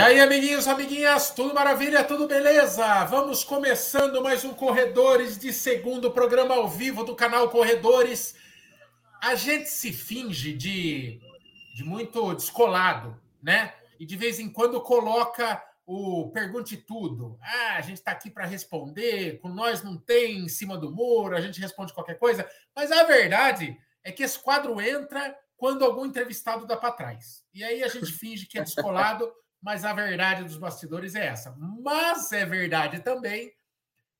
aí, amiguinhos, amiguinhas, tudo maravilha, tudo beleza? Vamos começando mais um Corredores de segundo programa ao vivo do canal Corredores. A gente se finge de, de muito descolado, né? E de vez em quando coloca o Pergunte Tudo. Ah, a gente está aqui para responder, com nós não tem em cima do muro, a gente responde qualquer coisa. Mas a verdade é que esse quadro entra quando algum entrevistado dá para trás. E aí a gente finge que é descolado mas a verdade dos bastidores é essa. Mas é verdade também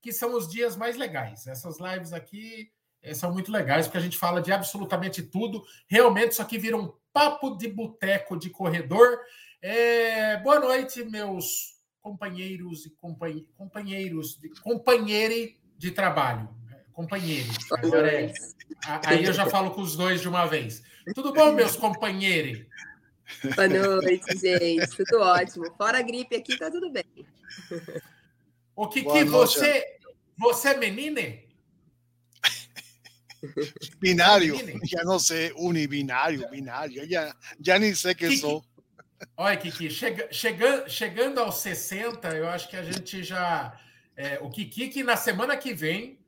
que são os dias mais legais. Essas lives aqui eh, são muito legais, porque a gente fala de absolutamente tudo. Realmente, isso aqui vira um papo de boteco de corredor. É... Boa noite, meus companheiros e companhe... companheiros, de... companheire de trabalho. Companheiros. Agora é... Aí eu já falo com os dois de uma vez. Tudo bom, meus companheiros? Boa noite, gente. Tudo ótimo. Fora a gripe aqui, tá tudo bem. O Kiki, você, você é menina? Binário, já não sei, unibinário, binário, já, já nem sei quem Kiki, sou. Olha, Kiki, chega, chegando, chegando aos 60, eu acho que a gente já. É, o Kiki, que na semana que vem,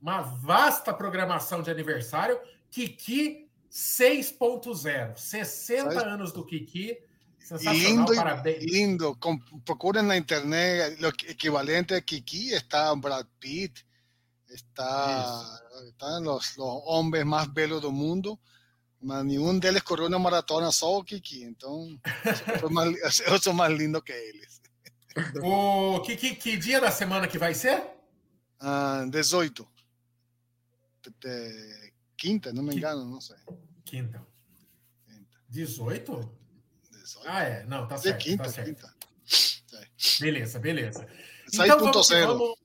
uma vasta programação de aniversário, Kiki 6.0, 60 anos do Kiki. Lindo, parabéns. lindo. Com, procurem na internet o equivalente a Kiki. Está Brad Pitt, está, están los, los hombres más belos del mundo. Mas nenhum deles correu uma maratona, só o Kiki. Então, eu mais, eu sou mais lindo que eles. O Kiki, que dia da semana que vai ser? Ah, 18. Quinta, não me engano, não sei. Quinta. Quinta. 18? 18? Ah, é. Não, tá certo. Quinta, tá certo. quinta. Beleza, beleza. 6.0.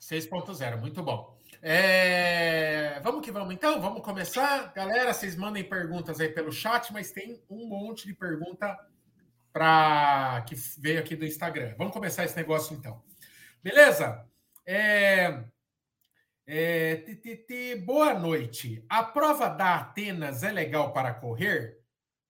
6.0, muito bom. É... Vamos que vamos então, vamos começar. Galera, vocês mandem perguntas aí pelo chat, mas tem um monte de pergunta para que veio aqui do Instagram. Vamos começar esse negócio então. Beleza? É... É, TTT, boa noite. A prova da Atenas é legal para correr?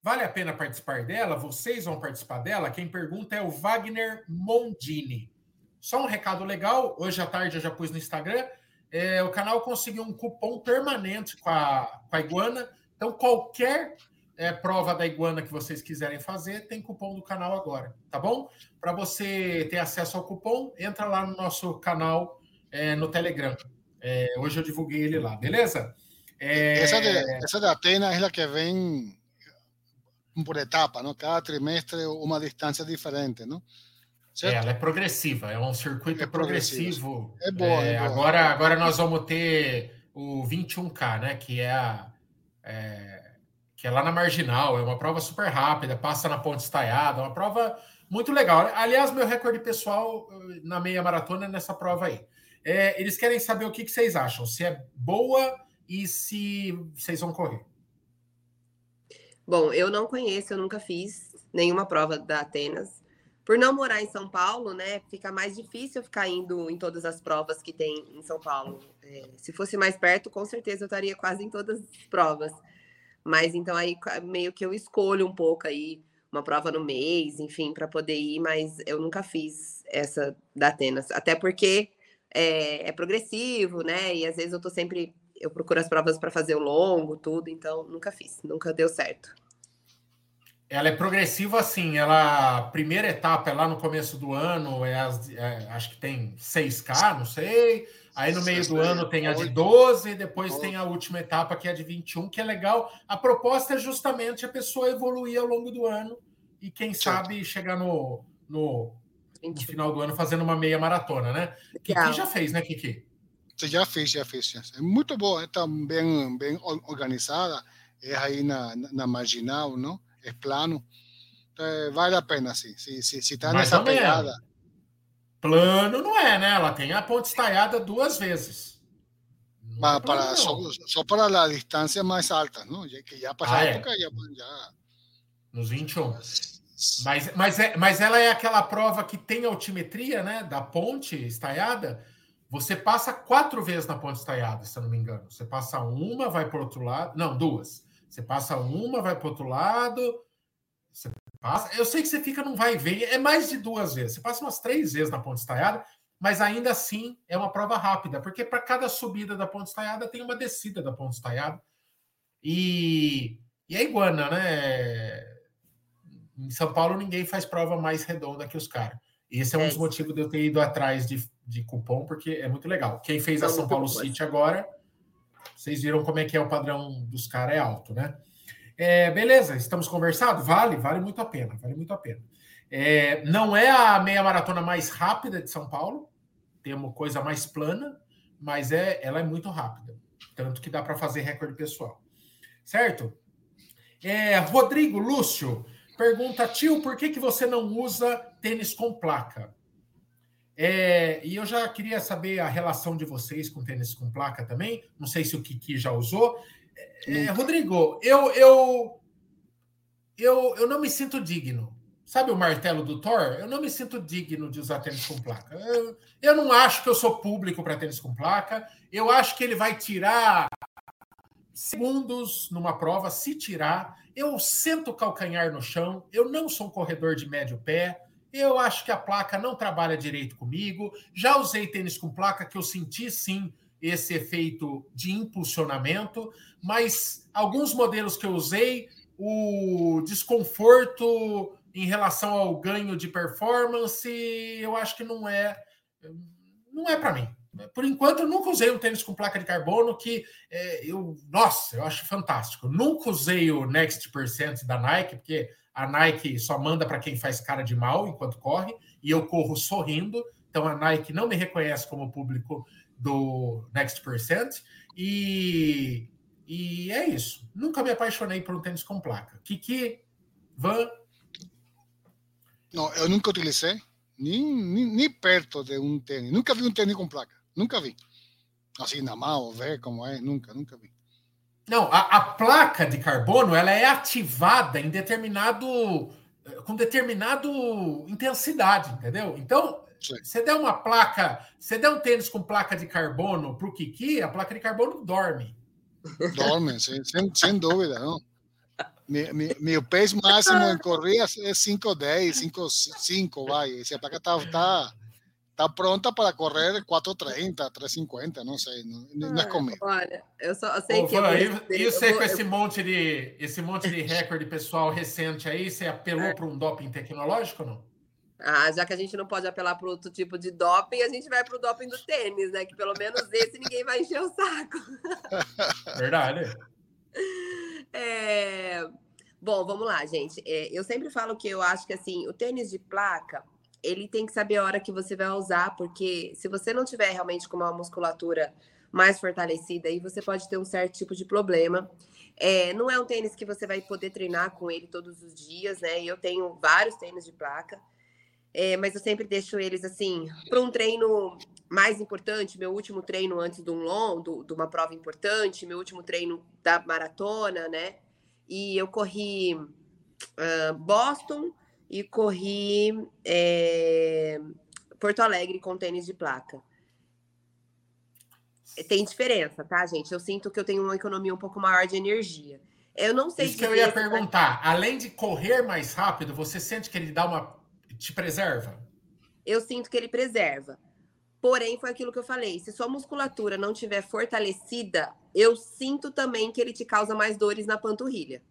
Vale a pena participar dela? Vocês vão participar dela? Quem pergunta é o Wagner Mondini. Só um recado legal: hoje à tarde eu já pus no Instagram. É, o canal conseguiu um cupom permanente com a, com a Iguana. Então, qualquer é, prova da Iguana que vocês quiserem fazer, tem cupom do canal agora, tá bom? Para você ter acesso ao cupom, entra lá no nosso canal é, no Telegram. É, hoje eu divulguei ele lá, beleza? É... Essa, de, essa de Atenas é a que vem por etapa, não? Cada trimestre uma distância diferente, não? É, ela é progressiva, é um circuito é progressivo. É boa, é, é boa, Agora, agora nós vamos ter o 21K, né? Que é a. É, que é lá na marginal, é uma prova super rápida, passa na ponte estaiada, uma prova muito legal. Aliás, meu recorde pessoal na meia maratona é nessa prova aí. É, eles querem saber o que, que vocês acham, se é boa e se vocês vão correr. Bom, eu não conheço, eu nunca fiz nenhuma prova da Atenas. Por não morar em São Paulo, né, fica mais difícil ficar indo em todas as provas que tem em São Paulo. É, se fosse mais perto, com certeza eu estaria quase em todas as provas. Mas então aí meio que eu escolho um pouco aí uma prova no mês, enfim, para poder ir, mas eu nunca fiz essa da Atenas. Até porque é, é, progressivo, né? E às vezes eu tô sempre. Eu procuro as provas para fazer o longo, tudo, então nunca fiz, nunca deu certo. Ela é progressiva assim, ela a primeira etapa é lá no começo do ano, é, as, é acho que tem 6K, não sei. Aí no meio do ano tem a de 12, depois tem a última etapa que é a de 21, que é legal. A proposta é justamente a pessoa evoluir ao longo do ano e quem sabe chegar no, no no final do ano fazendo uma meia maratona, né? Kiki já fez, né, Kiki? Você já fez, já fez. É muito boa, está bem, bem organizada. É aí na, na marginal, não? É plano. Então, vale a pena, sim. Se, se, se tá nessa pegada. Plano não é, né? Ela tem a ponte estaiada duas vezes. Mas é para, só, só, para a distância mais alta, não? Já que já passou ah, a época, é. já, já. Nos 21. Mas, mas, é, mas ela é aquela prova que tem altimetria, né? Da ponte estaiada. Você passa quatro vezes na ponte estaiada, se eu não me engano. Você passa uma, vai para outro lado. Não, duas. Você passa uma, vai para outro lado. Você Passa. Eu sei que você fica não vai ver, é mais de duas vezes. Você passa umas três vezes na ponte estaiada, mas ainda assim é uma prova rápida, porque para cada subida da ponte estaiada tem uma descida da ponte estaiada. E, e é iguana, né? Em São Paulo ninguém faz prova mais redonda que os caras. Esse é um é dos motivos de eu ter ido atrás de, de cupom, porque é muito legal. Quem fez a São Paulo City agora, vocês viram como é que é o padrão dos caras, é alto, né? É, beleza, estamos conversados? Vale, vale muito a pena, vale muito a pena. É, não é a meia maratona mais rápida de São Paulo, tem uma coisa mais plana, mas é, ela é muito rápida, tanto que dá para fazer recorde pessoal. Certo? É, Rodrigo Lúcio pergunta, tio, por que, que você não usa tênis com placa? É, e eu já queria saber a relação de vocês com tênis com placa também. Não sei se o Kiki já usou. É, Rodrigo, eu, eu, eu, eu não me sinto digno. Sabe o martelo do Thor? Eu não me sinto digno de usar tênis com placa. Eu, eu não acho que eu sou público para tênis com placa. Eu acho que ele vai tirar segundos numa prova, se tirar. Eu sento o calcanhar no chão. Eu não sou um corredor de médio pé. Eu acho que a placa não trabalha direito comigo. Já usei tênis com placa que eu senti sim esse efeito de impulsionamento, mas alguns modelos que eu usei, o desconforto em relação ao ganho de performance, eu acho que não é não é para mim. Por enquanto, eu nunca usei um tênis com placa de carbono que é, eu, nossa, eu acho fantástico. Nunca usei o Next Percent da Nike, porque a Nike só manda para quem faz cara de mal enquanto corre, e eu corro sorrindo. Então a Nike não me reconhece como público do Next Percent. E, e é isso. Nunca me apaixonei por um tênis com placa. Kiki, Van. Não, eu nunca utilizei, nem, nem, nem, perto de um tênis. Nunca vi um tênis com placa. Nunca vi. Assim, na mão, ver como é. Nunca, nunca vi. Não, a, a placa de carbono ela é ativada em determinado com determinado intensidade, entendeu? Então, você der uma placa, você der um tênis com placa de carbono para o Kiki, a placa de carbono dorme. Dorme, sem, sem dúvida, não. Meu, meu, meu peso máximo em corrida é 5,10, 5,5, vai. Se a placa está tá, tá pronta para correr 4,30, 3,50, não sei, não, não é comigo. Olha, eu só sei Ô, que... Van, e, você vou, com esse, monte de, esse monte de recorde pessoal recente aí, você apelou é. para um doping tecnológico ou não? Ah, já que a gente não pode apelar para outro tipo de doping, a gente vai para o doping do tênis, né? Que pelo menos esse ninguém vai encher o saco. Verdade. É... Bom, vamos lá, gente. É, eu sempre falo que eu acho que assim, o tênis de placa, ele tem que saber a hora que você vai usar, porque se você não tiver realmente com uma musculatura mais fortalecida, aí você pode ter um certo tipo de problema. É, não é um tênis que você vai poder treinar com ele todos os dias, né? Eu tenho vários tênis de placa. É, mas eu sempre deixo eles assim para um treino mais importante, meu último treino antes de um long, do, de uma prova importante, meu último treino da maratona, né? E eu corri uh, Boston e corri é, Porto Alegre com tênis de placa. Tem diferença, tá, gente? Eu sinto que eu tenho uma economia um pouco maior de energia. Eu não sei Isso que eu ia perguntar. Além de correr mais rápido, você sente que ele dá uma te preserva? Eu sinto que ele preserva. Porém, foi aquilo que eu falei: se sua musculatura não tiver fortalecida, eu sinto também que ele te causa mais dores na panturrilha.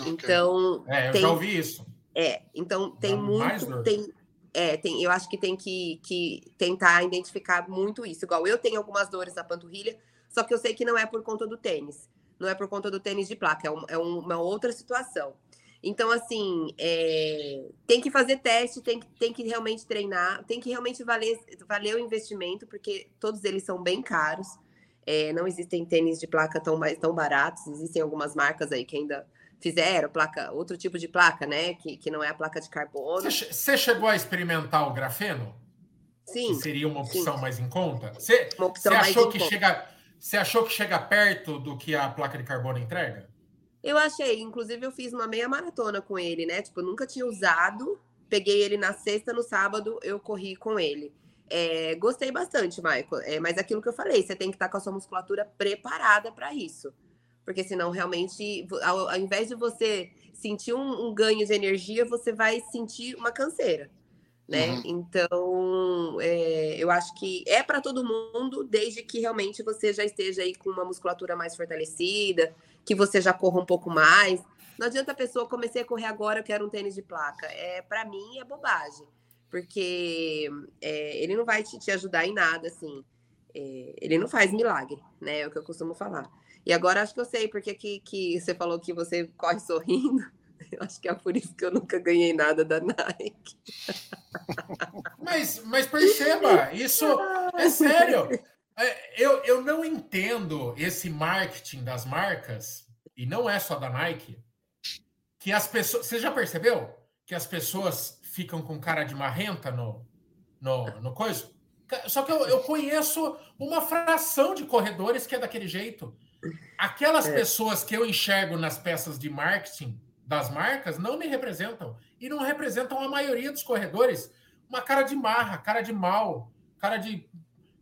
Okay. Então. É, eu tem, já ouvi isso. É, então tem Dá muito. Tem, é, tem, eu acho que tem que, que tentar identificar muito isso. Igual eu tenho algumas dores na panturrilha, só que eu sei que não é por conta do tênis. Não é por conta do tênis de placa, é, um, é uma outra situação. Então, assim, é, tem que fazer teste, tem, tem que realmente treinar, tem que realmente valer, valer o investimento, porque todos eles são bem caros. É, não existem tênis de placa tão, tão baratos, existem algumas marcas aí que ainda fizeram placa, outro tipo de placa, né? Que, que não é a placa de carbono. Você chegou a experimentar o grafeno? Sim. Que seria uma opção sim. mais em conta? Você achou que conta. chega. Você achou que chega perto do que a placa de carbono entrega? Eu achei, inclusive eu fiz uma meia maratona com ele, né? Tipo, eu nunca tinha usado. Peguei ele na sexta, no sábado eu corri com ele. É, gostei bastante, Michael. É, mas é aquilo que eu falei, você tem que estar com a sua musculatura preparada para isso. Porque senão, realmente, ao, ao, invés de você sentir um, um ganho de energia, você vai sentir uma canseira né? Uhum. Então, é, eu acho que é para todo mundo, desde que realmente você já esteja aí com uma musculatura mais fortalecida, que você já corra um pouco mais. Não adianta a pessoa comecei a correr agora, eu quero um tênis de placa. É para mim é bobagem, porque é, ele não vai te, te, ajudar em nada, assim. É, ele não faz milagre, né? É o que eu costumo falar. E agora acho que eu sei porque que, que você falou que você corre sorrindo. Eu acho que é por isso que eu nunca ganhei nada da Nike. Mas, mas perceba, isso é sério. É, eu, eu não entendo esse marketing das marcas, e não é só da Nike, que as pessoas. Você já percebeu que as pessoas ficam com cara de marrenta no, no, no coisa? Só que eu, eu conheço uma fração de corredores que é daquele jeito. Aquelas é. pessoas que eu enxergo nas peças de marketing das marcas não me representam. E não representam a maioria dos corredores. Uma cara de marra, cara de mal, cara de,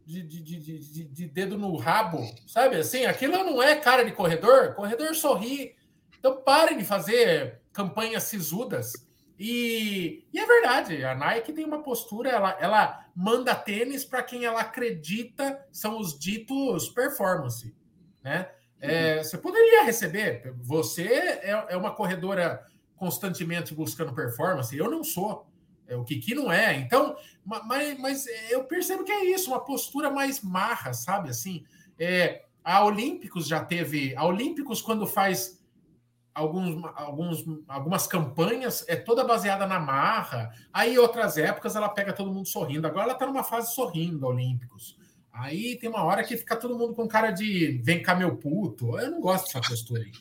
de, de, de, de dedo no rabo, sabe? Assim, aquilo não é cara de corredor. Corredor sorri. Então parem de fazer campanhas sisudas. E, e, é verdade, a Nike tem uma postura, ela, ela manda tênis para quem ela acredita são os ditos performance, né? É, você poderia receber. Você é, é, uma corredora constantemente buscando performance. Eu não sou. É, o Kiki não é. Então, mas, mas eu percebo que é isso, uma postura mais marra, sabe? Assim, é, a Olímpicos já teve. A Olímpicos, quando faz alguns, alguns, algumas campanhas, é toda baseada na marra. Aí, outras épocas, ela pega todo mundo sorrindo. Agora ela está numa fase sorrindo, Olímpicos. Aí tem uma hora que fica todo mundo com cara de vem cá, meu puto. Eu não gosto dessa postura aí.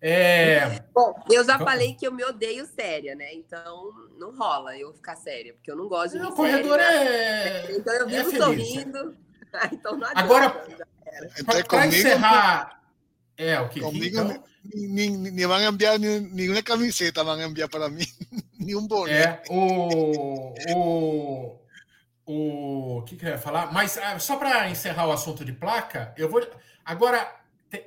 É... Bom, eu já falei que eu me odeio séria, né? Então não rola eu ficar séria, porque eu não gosto de não, O corredor séria, é. Então eu vivo é sorrindo. então não adianta, Agora, para encerrar. É, o que Comigo então... ni, ni, ni van a enviar ni, una camiseta, van a enviar para mim, ni um boné. É, o, o, o que, que eu ia falar? Mas ah, só para encerrar o assunto de placa, eu vou. Agora,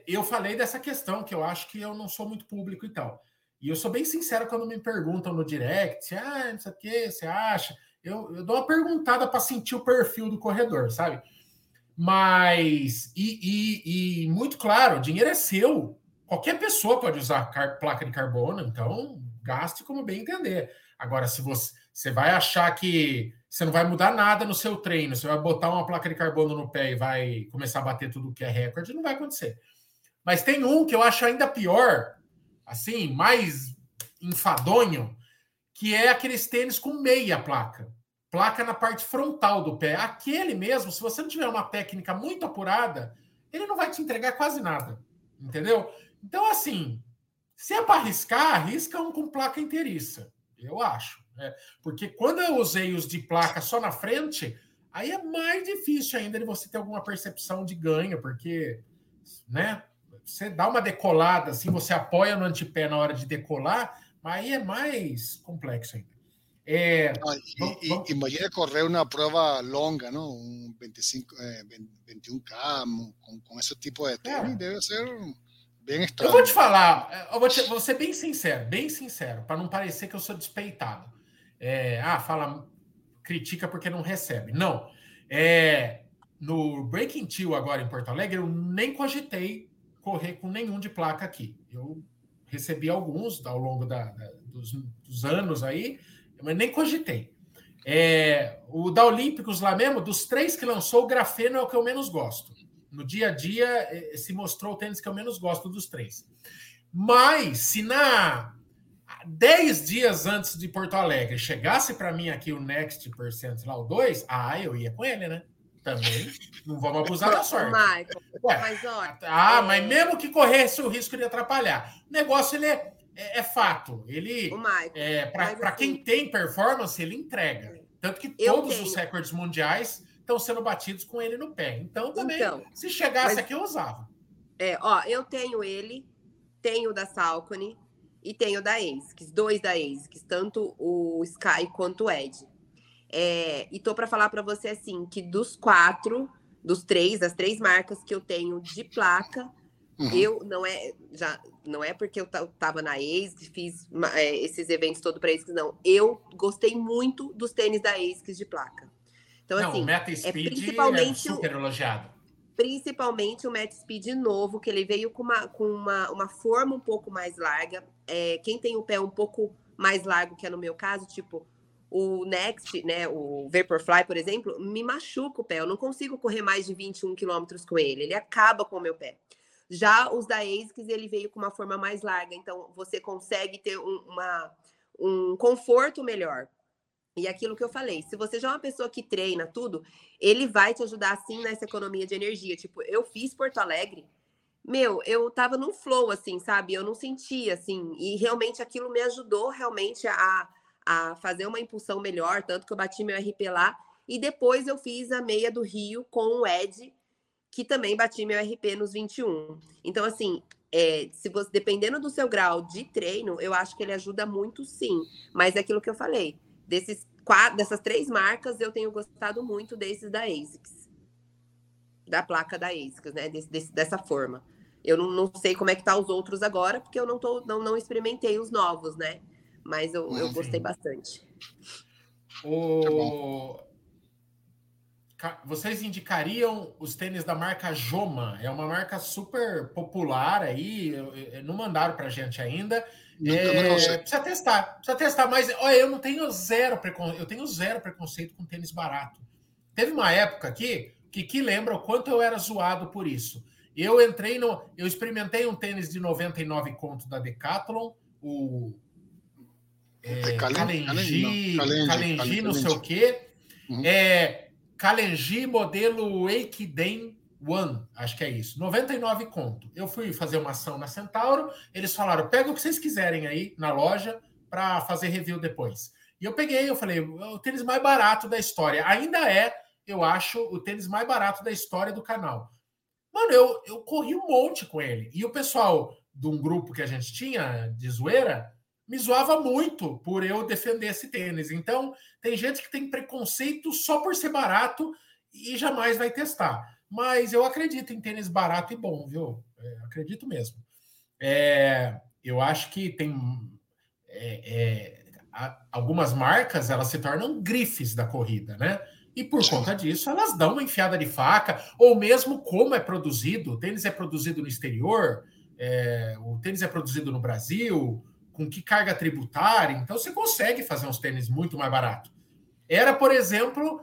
eu falei dessa questão que eu acho que eu não sou muito público e tal. E eu sou bem sincero quando me perguntam no direct, ah, não sei o que, você acha? Eu, eu dou uma perguntada para sentir o perfil do corredor, sabe? Mas, e, e, e, muito claro, dinheiro é seu. Qualquer pessoa pode usar placa de carbono, então gaste como bem entender. Agora, se você, você vai achar que você não vai mudar nada no seu treino, você vai botar uma placa de carbono no pé e vai começar a bater tudo que é recorde, não vai acontecer. Mas tem um que eu acho ainda pior, assim, mais enfadonho, que é aqueles tênis com meia placa. Placa na parte frontal do pé. Aquele mesmo, se você não tiver uma técnica muito apurada, ele não vai te entregar quase nada. Entendeu? Então, assim, se é para arriscar, arrisca um com placa inteiriça. Eu acho. Né? Porque quando eu usei os de placa só na frente, aí é mais difícil ainda de você ter alguma percepção de ganho, porque, né? Você dá uma decolada, assim, você apoia no antepé na hora de decolar, mas aí é mais complexo ainda. É, e, vamos, imagina correr uma prova longa, não? Um 25, eh, 21K, com, com esse tipo de tênis, é. deve ser bem estranho. Eu vou te falar, eu vou, te, vou ser bem sincero, bem sincero, para não parecer que eu sou despeitado é, ah, fala, critica porque não recebe. Não. É, no Breaking Two agora em Porto Alegre, eu nem cogitei correr com nenhum de placa aqui. Eu recebi alguns ao longo da, da, dos, dos, anos aí, mas nem cogitei. É, o da Olímpicos lá mesmo, dos três que lançou, o grafeno é o que eu menos gosto. No dia a dia, é, se mostrou o tênis que eu menos gosto dos três. Mas, se na dez dias antes de Porto Alegre chegasse para mim aqui o Next Percent lá, o 2, ah, eu ia com ele, né? Também. Não vamos abusar da sorte. Michael, Ué, mas olha. Ah, é... mas mesmo que corresse o risco de atrapalhar. O negócio ele é, é, é fato. Ele. é, para assim, quem tem performance, ele entrega. Tanto que todos os recordes mundiais estão sendo batidos com ele no pé. Então, também, então, se chegasse mas, aqui, eu usava. É, ó, eu tenho ele, tenho da Salcone, e tenho da ASICS, dois da ASICS, tanto o Sky quanto o Ed. É, e tô para falar para você assim que dos quatro, dos três, das três marcas que eu tenho de placa, Uhum. Eu não é já não é porque eu tava na ASICS, fiz é, esses eventos todo para ASICS, não. Eu gostei muito dos tênis da ASICS de placa. Então não, assim, o Meta é Speed é principalmente é super elogiado. Principalmente o Meta Speed novo, que ele veio com uma, com uma, uma forma um pouco mais larga. É, quem tem o pé um pouco mais largo, que é no meu caso, tipo o Next, né, o Vaporfly, por exemplo, me machuca o pé. Eu não consigo correr mais de 21 quilômetros com ele. Ele acaba com o meu pé. Já os da ASICS, ele veio com uma forma mais larga, então você consegue ter um, uma, um conforto melhor. E aquilo que eu falei, se você já é uma pessoa que treina tudo, ele vai te ajudar sim nessa economia de energia. Tipo, eu fiz Porto Alegre, meu, eu tava num flow, assim, sabe? Eu não sentia, assim, e realmente aquilo me ajudou realmente a, a fazer uma impulsão melhor, tanto que eu bati meu RP lá. E depois eu fiz a meia do Rio com o Ed, que também bati meu RP nos 21. Então, assim, é, se você, dependendo do seu grau de treino, eu acho que ele ajuda muito sim. Mas é aquilo que eu falei. Desses quatro, dessas três marcas, eu tenho gostado muito desses da ASICS. Da placa da ASICS, né? Desse, desse, dessa forma. Eu não, não, sei como é que tá os outros agora, porque eu não, tô, não, não experimentei os novos, né? Mas eu, eu gostei bastante. O... Vocês indicariam os tênis da marca Joma? É uma marca super popular aí, não mandaram para gente ainda. É, precisa testar, precisa testar, mas olha, eu não tenho zero preconceito, eu tenho zero preconceito com tênis barato. Teve uma época aqui que, que lembra o quanto eu era zoado por isso. Eu entrei no. Eu experimentei um tênis de 99 conto da Decathlon, o é, Kalenji, Kalenji, não sei o quê. Uhum. É, Kalenji modelo Eikiden One, acho que é isso, 99 conto. Eu fui fazer uma ação na Centauro, eles falaram: pega o que vocês quiserem aí na loja para fazer review depois. E eu peguei, eu falei: o tênis mais barato da história. Ainda é, eu acho, o tênis mais barato da história do canal. Mano, eu, eu corri um monte com ele. E o pessoal de um grupo que a gente tinha de zoeira me zoava muito por eu defender esse tênis. Então, tem gente que tem preconceito só por ser barato e jamais vai testar. Mas eu acredito em tênis barato e bom, viu? É, acredito mesmo. É, eu acho que tem é, é algumas marcas elas se tornam grifes da corrida, né? E por conta disso, elas dão uma enfiada de faca, ou mesmo como é produzido. O tênis é produzido no exterior, é, o tênis é produzido no Brasil, com que carga tributária, então você consegue fazer uns tênis muito mais barato. Era, por exemplo,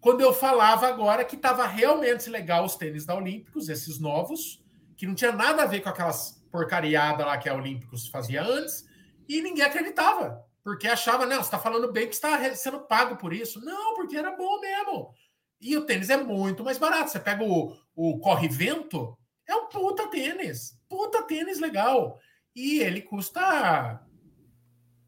quando eu falava agora que estava realmente legal os tênis da Olímpicos, esses novos, que não tinha nada a ver com aquelas porcariadas lá que a Olímpicos fazia antes, e ninguém acreditava, porque achava, não, você está falando bem que está sendo pago por isso. Não, porque era bom mesmo. E o tênis é muito mais barato. Você pega o, o Corre-Vento, é um puta tênis, puta tênis legal. E ele custa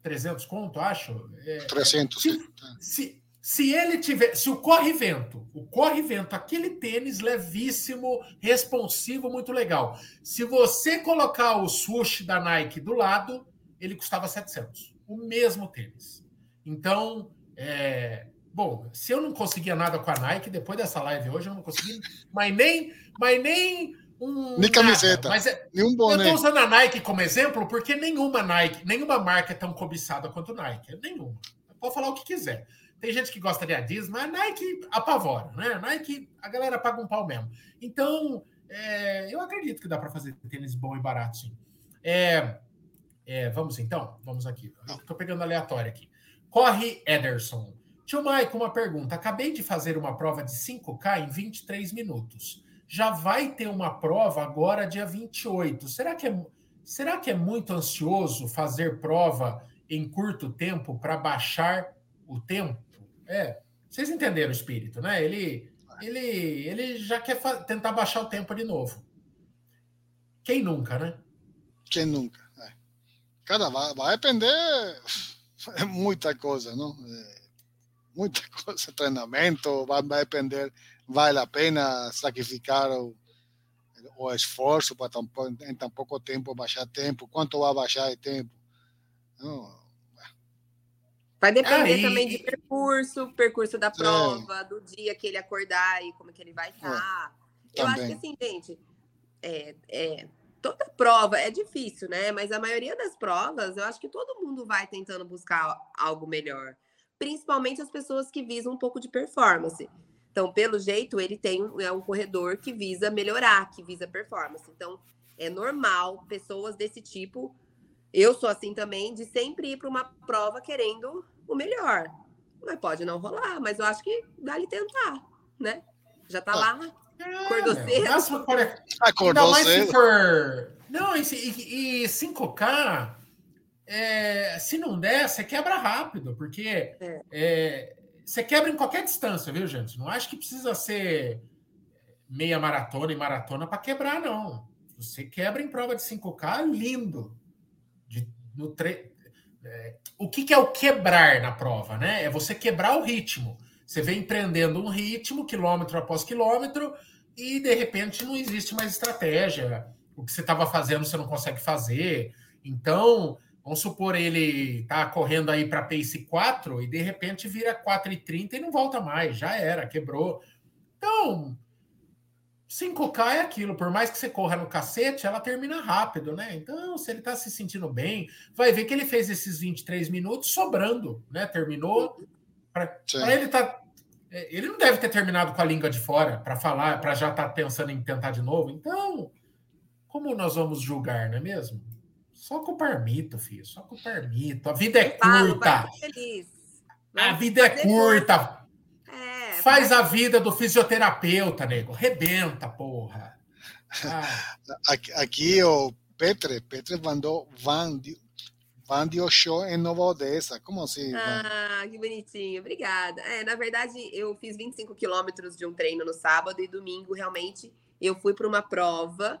300 conto, acho. É, 300. Se, se, se ele tiver, se o corre-vento, o corre-vento, aquele tênis levíssimo, responsivo, muito legal. Se você colocar o swoosh da Nike do lado, ele custava 700. O mesmo tênis. Então, é, bom, se eu não conseguia nada com a Nike, depois dessa live hoje, eu não consegui, mas nem, mas nem um. Nem camiseta. Mas é, nenhum boné. Eu estou usando a Nike como exemplo porque nenhuma Nike, nenhuma marca é tão cobiçada quanto a Nike. Nenhuma. Pode falar o que quiser. Tem gente que gosta de Adidas, mas a Nike apavora, né? A Nike, a galera paga um pau mesmo. Então, é, eu acredito que dá para fazer tênis bom e barato, sim. É, é, vamos então? Vamos aqui. Estou pegando aleatório aqui. Corre Ederson. Tio Mike, uma pergunta. Acabei de fazer uma prova de 5K em 23 minutos já vai ter uma prova agora, dia 28. Será que é, será que é muito ansioso fazer prova em curto tempo para baixar o tempo? É, vocês entenderam o espírito, né? Ele, ele, ele já quer tentar baixar o tempo de novo. Quem nunca, né? Quem nunca. É. Cara, vai, vai depender é muita coisa, não? É, muita coisa, treinamento, vai, vai depender vale a pena sacrificar o, o esforço para tão, em tão pouco tempo baixar tempo? Quanto vai baixar de tempo? Não, Vai depender Aí... também de percurso, percurso da prova, é. do dia que ele acordar e como que ele vai estar. É, Eu acho que assim, gente, é, é, toda prova é difícil, né? Mas a maioria das provas, eu acho que todo mundo vai tentando buscar algo melhor. Principalmente as pessoas que visam um pouco de performance. Então, pelo jeito, ele tem é um corredor que visa melhorar, que visa performance. Então, é normal pessoas desse tipo. Eu sou assim também, de sempre ir para uma prova querendo o melhor. Mas pode não rolar, mas eu acho que dá-lhe tentar, né? Já tá lá, acordou é, cedo. Máximo, Acordou cedo. Se for... Não, e, e, e 5K, é, se não der, você quebra rápido, porque é. É, você quebra em qualquer distância, viu, gente? Não acho que precisa ser meia maratona e maratona para quebrar, não. Você quebra em prova de 5K, lindo. De, no tre... É, o que, que, é o quebrar na prova, né? É você quebrar o ritmo. Você vem empreendendo um ritmo, quilômetro após quilômetro, e de repente não existe mais estratégia. O que você estava fazendo você não consegue fazer. Então, vamos supor ele tá correndo aí para pace 4 e de repente vira 4,30 e não volta mais, já era, quebrou. Então, 5K é aquilo, por mais que você corra no cacete, ela termina rápido, né? Então, se ele tá se sentindo bem, vai ver que ele fez esses 23 minutos sobrando, né? Terminou. Para ele tá é, ele não deve ter terminado com a língua de fora para falar, para já estar tá pensando em tentar de novo. Então, como nós vamos julgar, não é mesmo? Só com o parmito, filho. Só com o parmito. A vida é curta. A vida é curta. É, Faz a vida do fisioterapeuta, nego. Rebenta, porra. Ah. Aqui, aqui, o Petre, Petre mandou Van, Van de Oxô em Nova Odessa. Como assim? Ah, que bonitinho. Obrigada. É, na verdade, eu fiz 25 quilômetros de um treino no sábado e domingo, realmente, eu fui para uma prova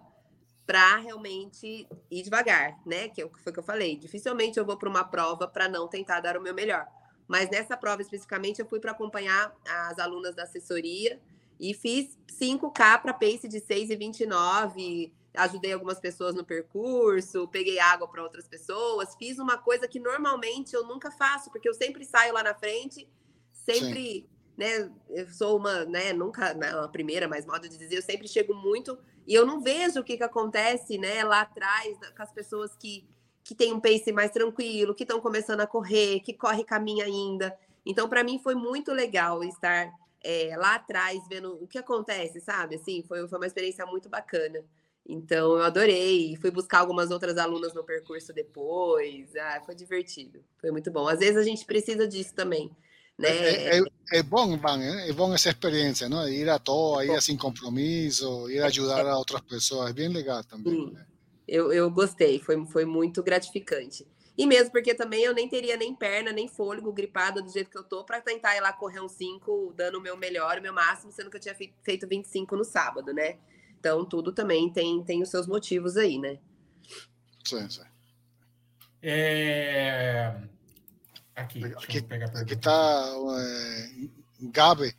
para realmente ir devagar, né? Que foi o que eu falei. Dificilmente eu vou para uma prova para não tentar dar o meu melhor. Mas nessa prova especificamente, eu fui para acompanhar as alunas da assessoria e fiz 5K para pace de 6,29 ajudei algumas pessoas no percurso, peguei água para outras pessoas, fiz uma coisa que normalmente eu nunca faço, porque eu sempre saio lá na frente, sempre, Sim. né, eu sou uma, né, nunca, não é a primeira, mas modo de dizer, eu sempre chego muito e eu não vejo o que que acontece, né, lá atrás com as pessoas que que tem um pace mais tranquilo, que estão começando a correr, que corre caminho ainda. Então, para mim foi muito legal estar é, lá atrás vendo o que acontece, sabe? Assim, foi, foi uma experiência muito bacana. Então eu adorei. Fui buscar algumas outras alunas no percurso depois. Ah, foi divertido. Foi muito bom. Às vezes a gente precisa disso também. Né? É, é, é bom, Van, é bom essa experiência, não? Ir à toa, ir sem compromisso, ir ajudar a outras pessoas. É bem legal também. Né? Eu, eu gostei, foi, foi muito gratificante. E mesmo porque também eu nem teria nem perna, nem fôlego, gripada do jeito que eu tô, para tentar ir lá correr um 5, dando o meu melhor, o meu máximo, sendo que eu tinha feito 25 no sábado, né? Então, tudo também tem, tem os seus motivos aí, né? Sim, sim. É... Aqui, aqui, aqui está eh, Gabe.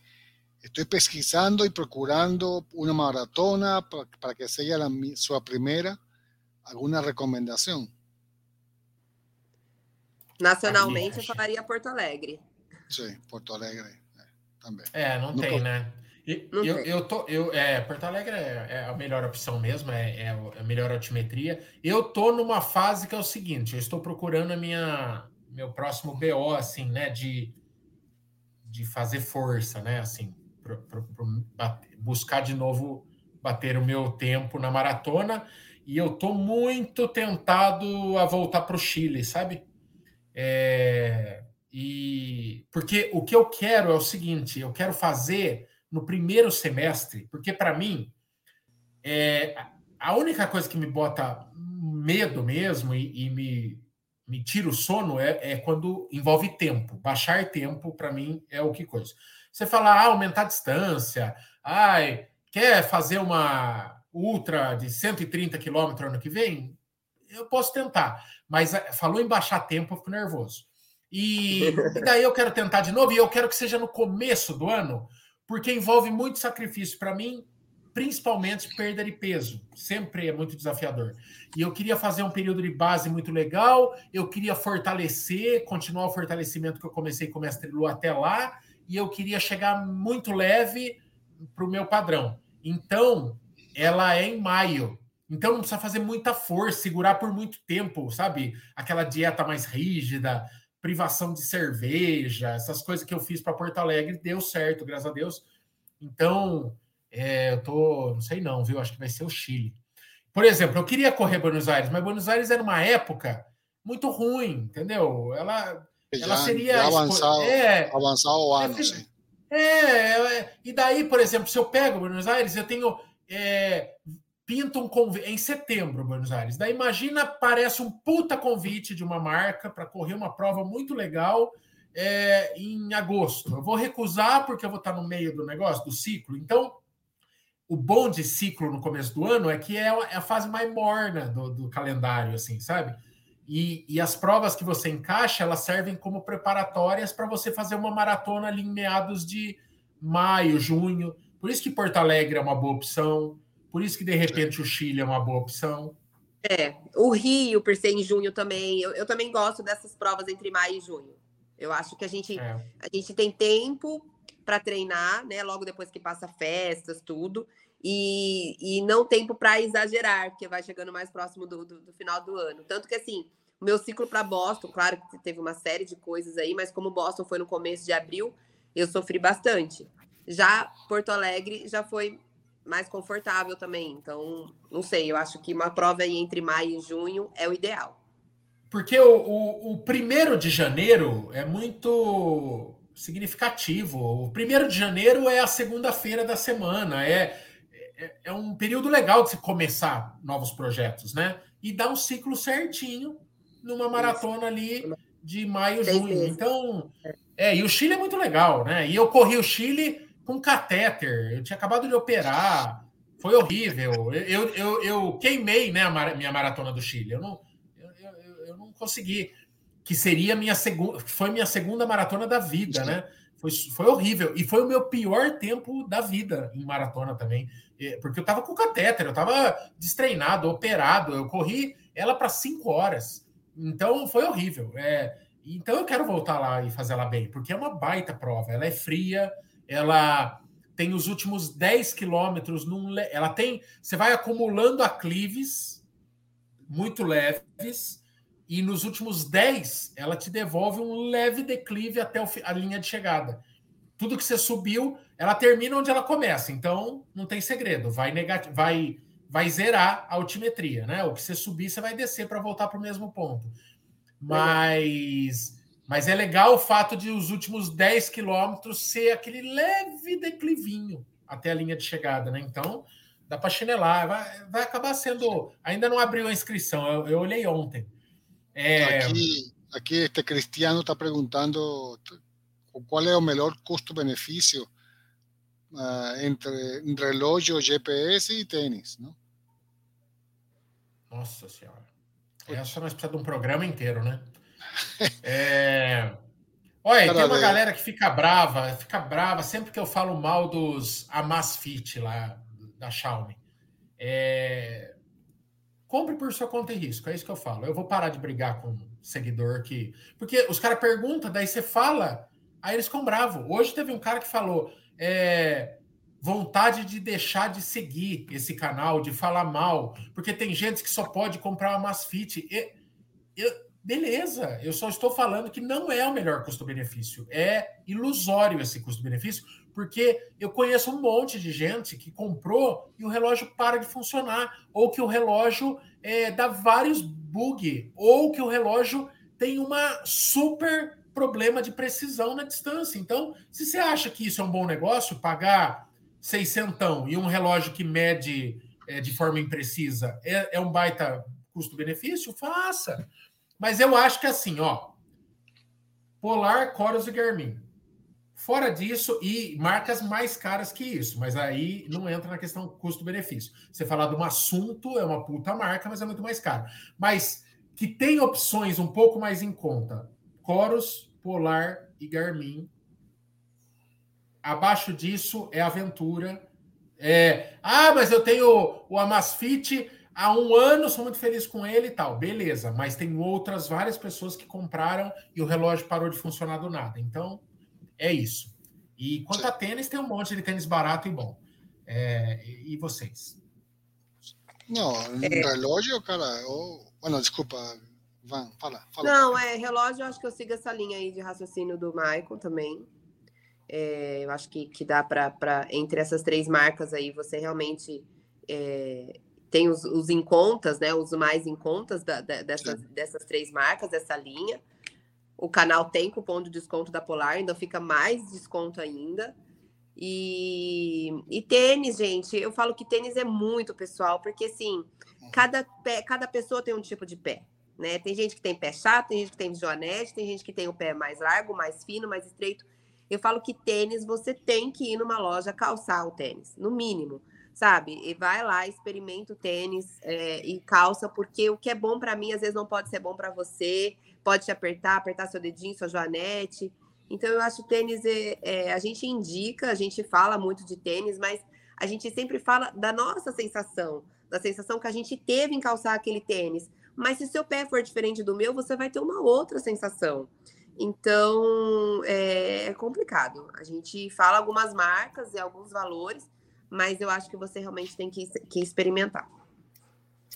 Estou pesquisando e procurando uma maratona para, para que seja a sua primeira. Alguma recomendação? Nacionalmente, eu falaria Porto Alegre. Sim, Porto Alegre é, também. É, não Nunca... tem, né? Eu, eu, tô, eu, é, Porto Alegre é, é, a melhor opção mesmo, é, é, a melhor altimetria. Eu tô numa fase que é o seguinte: eu estou procurando a minha meu próximo BO, assim, né, de, de fazer força, né, assim, pro, pro, pro bater, buscar de novo bater o meu tempo na maratona. E eu tô muito tentado a voltar para o Chile, sabe? É, e porque o que eu quero é o seguinte: eu quero fazer no primeiro semestre, porque para mim é, a única coisa que me bota medo mesmo e, e me, me tira o sono é, é, quando envolve tempo. Baixar tempo, para mim, é o que coisa. Você fala, ah, aumentar a distância, ai, quer fazer uma ultra de 130 quilômetros ano que vem? Eu posso tentar, mas é, falou em baixar tempo, eu fico nervoso. E, e daí eu quero tentar de novo, e eu quero que seja no começo do ano, porque envolve muito sacrifício. Para mim, principalmente perda de peso. Sempre é muito desafiador. E eu queria fazer um período de base muito legal, eu queria fortalecer, continuar o fortalecimento que eu comecei com o Mestre Lu até lá, e eu queria chegar muito leve para o meu padrão. Então, ela é em maio. Então não precisa fazer muita força, segurar por muito tempo, sabe? Aquela dieta mais rígida, privação de cerveja, essas coisas que eu fiz para Porto Alegre, deu certo, graças a Deus. Então, é, eu tô, não sei não, viu? Acho que vai ser o Chile. Por exemplo, eu queria correr Buenos Aires, mas Buenos Aires era uma época muito ruim, entendeu? Ela, já, ela seria avançar, é, avançar o ano, é. É, é, e daí, por exemplo, se eu pego Buenos Aires, eu tenho é, pinta um convite em setembro, Buenos Aires. Daí imagina, parece um puta convite de uma marca para correr uma prova muito legal é, em agosto. Eu vou recusar porque eu vou estar no meio do negócio, do ciclo. Então, o bom de ciclo no começo do ano é que é, é a fase mais morna do, do calendário, assim, sabe? E, e, as provas que você encaixa, elas servem como preparatórias para você fazer uma maratona ali em meados de maio, junho. Por isso que Porto Alegre é uma boa opção. Por isso que, de repente, o Chile é uma boa opção. É, o Rio, por ser em junho também. Eu, eu também gosto dessas provas entre maio e junho. Eu acho que a gente, é. a gente tem tempo para treinar, né? Logo depois que passa festas, tudo. E, e não tempo para exagerar, porque vai chegando mais próximo do, do, do final do ano. Tanto que, assim, o meu ciclo para Boston, claro que teve uma série de coisas aí, mas como Boston foi no começo de abril, eu sofri bastante. Já Porto Alegre já foi mais confortável também. Então, não sei, eu acho que uma prova aí entre maio e junho é o ideal. Porque o, o, o primeiro de janeiro é muito significativo. O primeiro de janeiro é a segunda-feira da semana, é, é, é, um período legal de se começar novos projetos, né? E dá um ciclo certinho numa maratona ali de maio, junho. Então, é, e o Chile é muito legal, né? E eu corri o Chile com catéter. Eu tinha acabado de operar. Foi horrível. Eu, eu, eu queimei né, a minha maratona do Chile. Eu não, eu, eu, eu não consegui. Que seria minha segunda. Foi minha segunda maratona da vida, né? Foi, foi horrível. E foi o meu pior tempo da vida em maratona também. Porque eu tava com catéter, eu tava destreinado, operado. Eu corri ela para cinco horas. Então foi horrível. É, então eu quero voltar lá e fazer ela bem, porque é uma baita prova. Ela é fria, ela tem os últimos 10 quilômetros num. Ela tem. Você vai acumulando aclives muito leves, e nos últimos 10 ela te devolve um leve declive até a linha de chegada. Tudo que você subiu, ela termina onde ela começa. Então, não tem segredo. Vai negativo, vai, vai zerar a altimetria, né? O que você subir, você vai descer para voltar para o mesmo ponto. Mas mas é legal o fato de os últimos 10 quilômetros ser aquele leve declivinho até a linha de chegada, né? Então, dá para chinelar. Vai, vai acabar sendo. Ainda não abriu a inscrição, eu, eu olhei ontem. É... Aqui, aqui este Cristiano está perguntando qual é o melhor custo-benefício uh, entre relógio, GPS e tênis, não? Nossa Senhora. Essa nós precisamos de um programa inteiro, né? É... Olha, Cara, tem uma galera que fica brava, fica brava sempre que eu falo mal dos Amazfit lá da Xiaomi. É... Compre por sua conta e risco, é isso que eu falo. Eu vou parar de brigar com seguidor que. Porque os caras perguntam, daí você fala, aí eles ficam bravos. Hoje teve um cara que falou. É... Vontade de deixar de seguir esse canal, de falar mal, porque tem gente que só pode comprar uma Amazfit. E... Eu Beleza, eu só estou falando que não é o melhor custo-benefício. É ilusório esse custo-benefício, porque eu conheço um monte de gente que comprou e o relógio para de funcionar, ou que o relógio é, dá vários bugs, ou que o relógio tem uma super problema de precisão na distância. Então, se você acha que isso é um bom negócio, pagar 600 e um relógio que mede é, de forma imprecisa é, é um baita custo-benefício, faça. Mas eu acho que assim, ó. Polar, Coros e Garmin. Fora disso, e marcas mais caras que isso, mas aí não entra na questão custo-benefício. Você falar de um assunto, é uma puta marca, mas é muito mais caro. Mas que tem opções um pouco mais em conta: Coros, Polar e Garmin. Abaixo disso é Aventura. É, ah, mas eu tenho o Amazfit há um ano sou muito feliz com ele e tal. Beleza, mas tem outras várias pessoas que compraram e o relógio parou de funcionar do nada. Então, é isso. E quanto a tênis, tem um monte de tênis barato e bom. É, e vocês? Não, é... relógio, cara. Ou... Bueno, desculpa, Van, fala, fala. Não, é relógio, eu acho que eu sigo essa linha aí de raciocínio do Michael também. É, eu acho que, que dá para, entre essas três marcas aí, você realmente é, tem os, os em contas, né? Os mais em contas da, da, dessas, dessas três marcas, dessa linha. O canal tem cupom de desconto da Polar, ainda fica mais desconto ainda. E, e tênis, gente, eu falo que tênis é muito pessoal, porque assim, cada, pé, cada pessoa tem um tipo de pé. Né? Tem gente que tem pé chato, tem gente que tem joanete, tem gente que tem o pé mais largo, mais fino, mais estreito. Eu falo que tênis você tem que ir numa loja calçar o tênis, no mínimo, sabe? E vai lá, experimenta o tênis é, e calça, porque o que é bom para mim às vezes não pode ser bom para você, pode te apertar, apertar seu dedinho, sua joanete. Então eu acho tênis é, é, a gente indica, a gente fala muito de tênis, mas a gente sempre fala da nossa sensação, da sensação que a gente teve em calçar aquele tênis. Mas se seu pé for diferente do meu, você vai ter uma outra sensação. Então, é, é complicado. A gente fala algumas marcas e alguns valores, mas eu acho que você realmente tem que, que experimentar.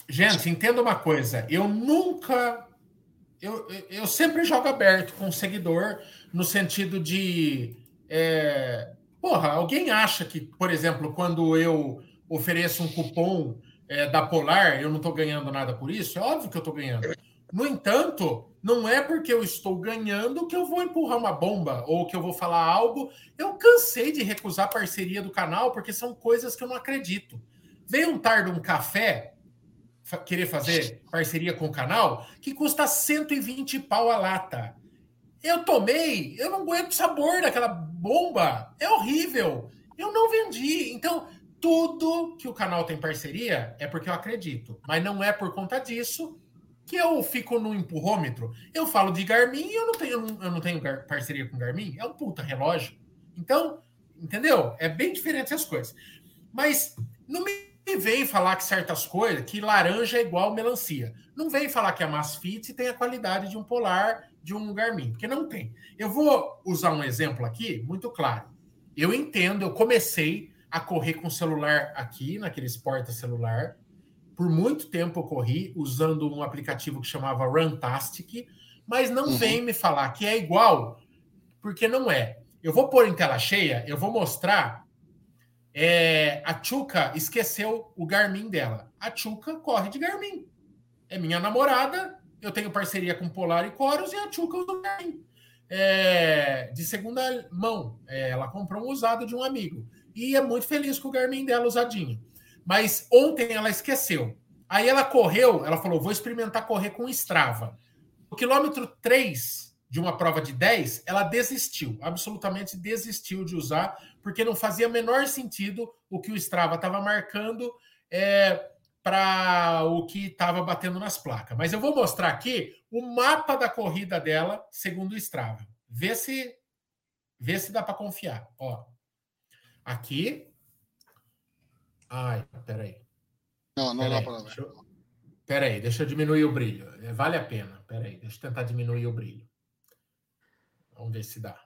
Gente, entenda uma coisa. Eu nunca. Eu, eu sempre jogo aberto com o seguidor, no sentido de. É, porra, alguém acha que, por exemplo, quando eu ofereço um cupom é, da Polar, eu não estou ganhando nada por isso? É óbvio que eu estou ganhando. No entanto, não é porque eu estou ganhando que eu vou empurrar uma bomba ou que eu vou falar algo. Eu cansei de recusar parceria do canal porque são coisas que eu não acredito. Veio um tardo um café querer fazer parceria com o canal que custa 120 pau a lata. Eu tomei, eu não aguento o sabor daquela bomba. É horrível. Eu não vendi. Então, tudo que o canal tem parceria é porque eu acredito, mas não é por conta disso que eu fico no empurrômetro. Eu falo de Garmin eu não tenho, eu não tenho parceria com Garmin, é um puta relógio. Então, entendeu? É bem diferente as coisas. Mas não me vem falar que certas coisas, que laranja é igual melancia. Não vem falar que a Masfit tem a qualidade de um Polar, de um Garmin, porque não tem. Eu vou usar um exemplo aqui muito claro. Eu entendo, eu comecei a correr com o celular aqui, naqueles porta-celular. Por muito tempo eu corri usando um aplicativo que chamava Runtastic, mas não uhum. vem me falar que é igual, porque não é. Eu vou pôr em tela cheia, eu vou mostrar. É, a Chuca esqueceu o Garmin dela. A Chuca corre de Garmin. É minha namorada, eu tenho parceria com Polar e Coros e a Chuca usa o Garmin. É, de segunda mão. É, ela comprou um usado de um amigo e é muito feliz com o Garmin dela usadinho. Mas ontem ela esqueceu. Aí ela correu, ela falou: vou experimentar correr com Strava. O quilômetro 3 de uma prova de 10, ela desistiu, absolutamente desistiu de usar, porque não fazia menor sentido o que o Strava estava marcando é, para o que estava batendo nas placas. Mas eu vou mostrar aqui o mapa da corrida dela, segundo o Strava. Vê se, vê se dá para confiar. Ó. Aqui. Ai, peraí. Não, não peraí, dá para ver. Eu... Peraí, deixa eu diminuir o brilho. É, vale a pena. Peraí, deixa eu tentar diminuir o brilho. Vamos ver se dá.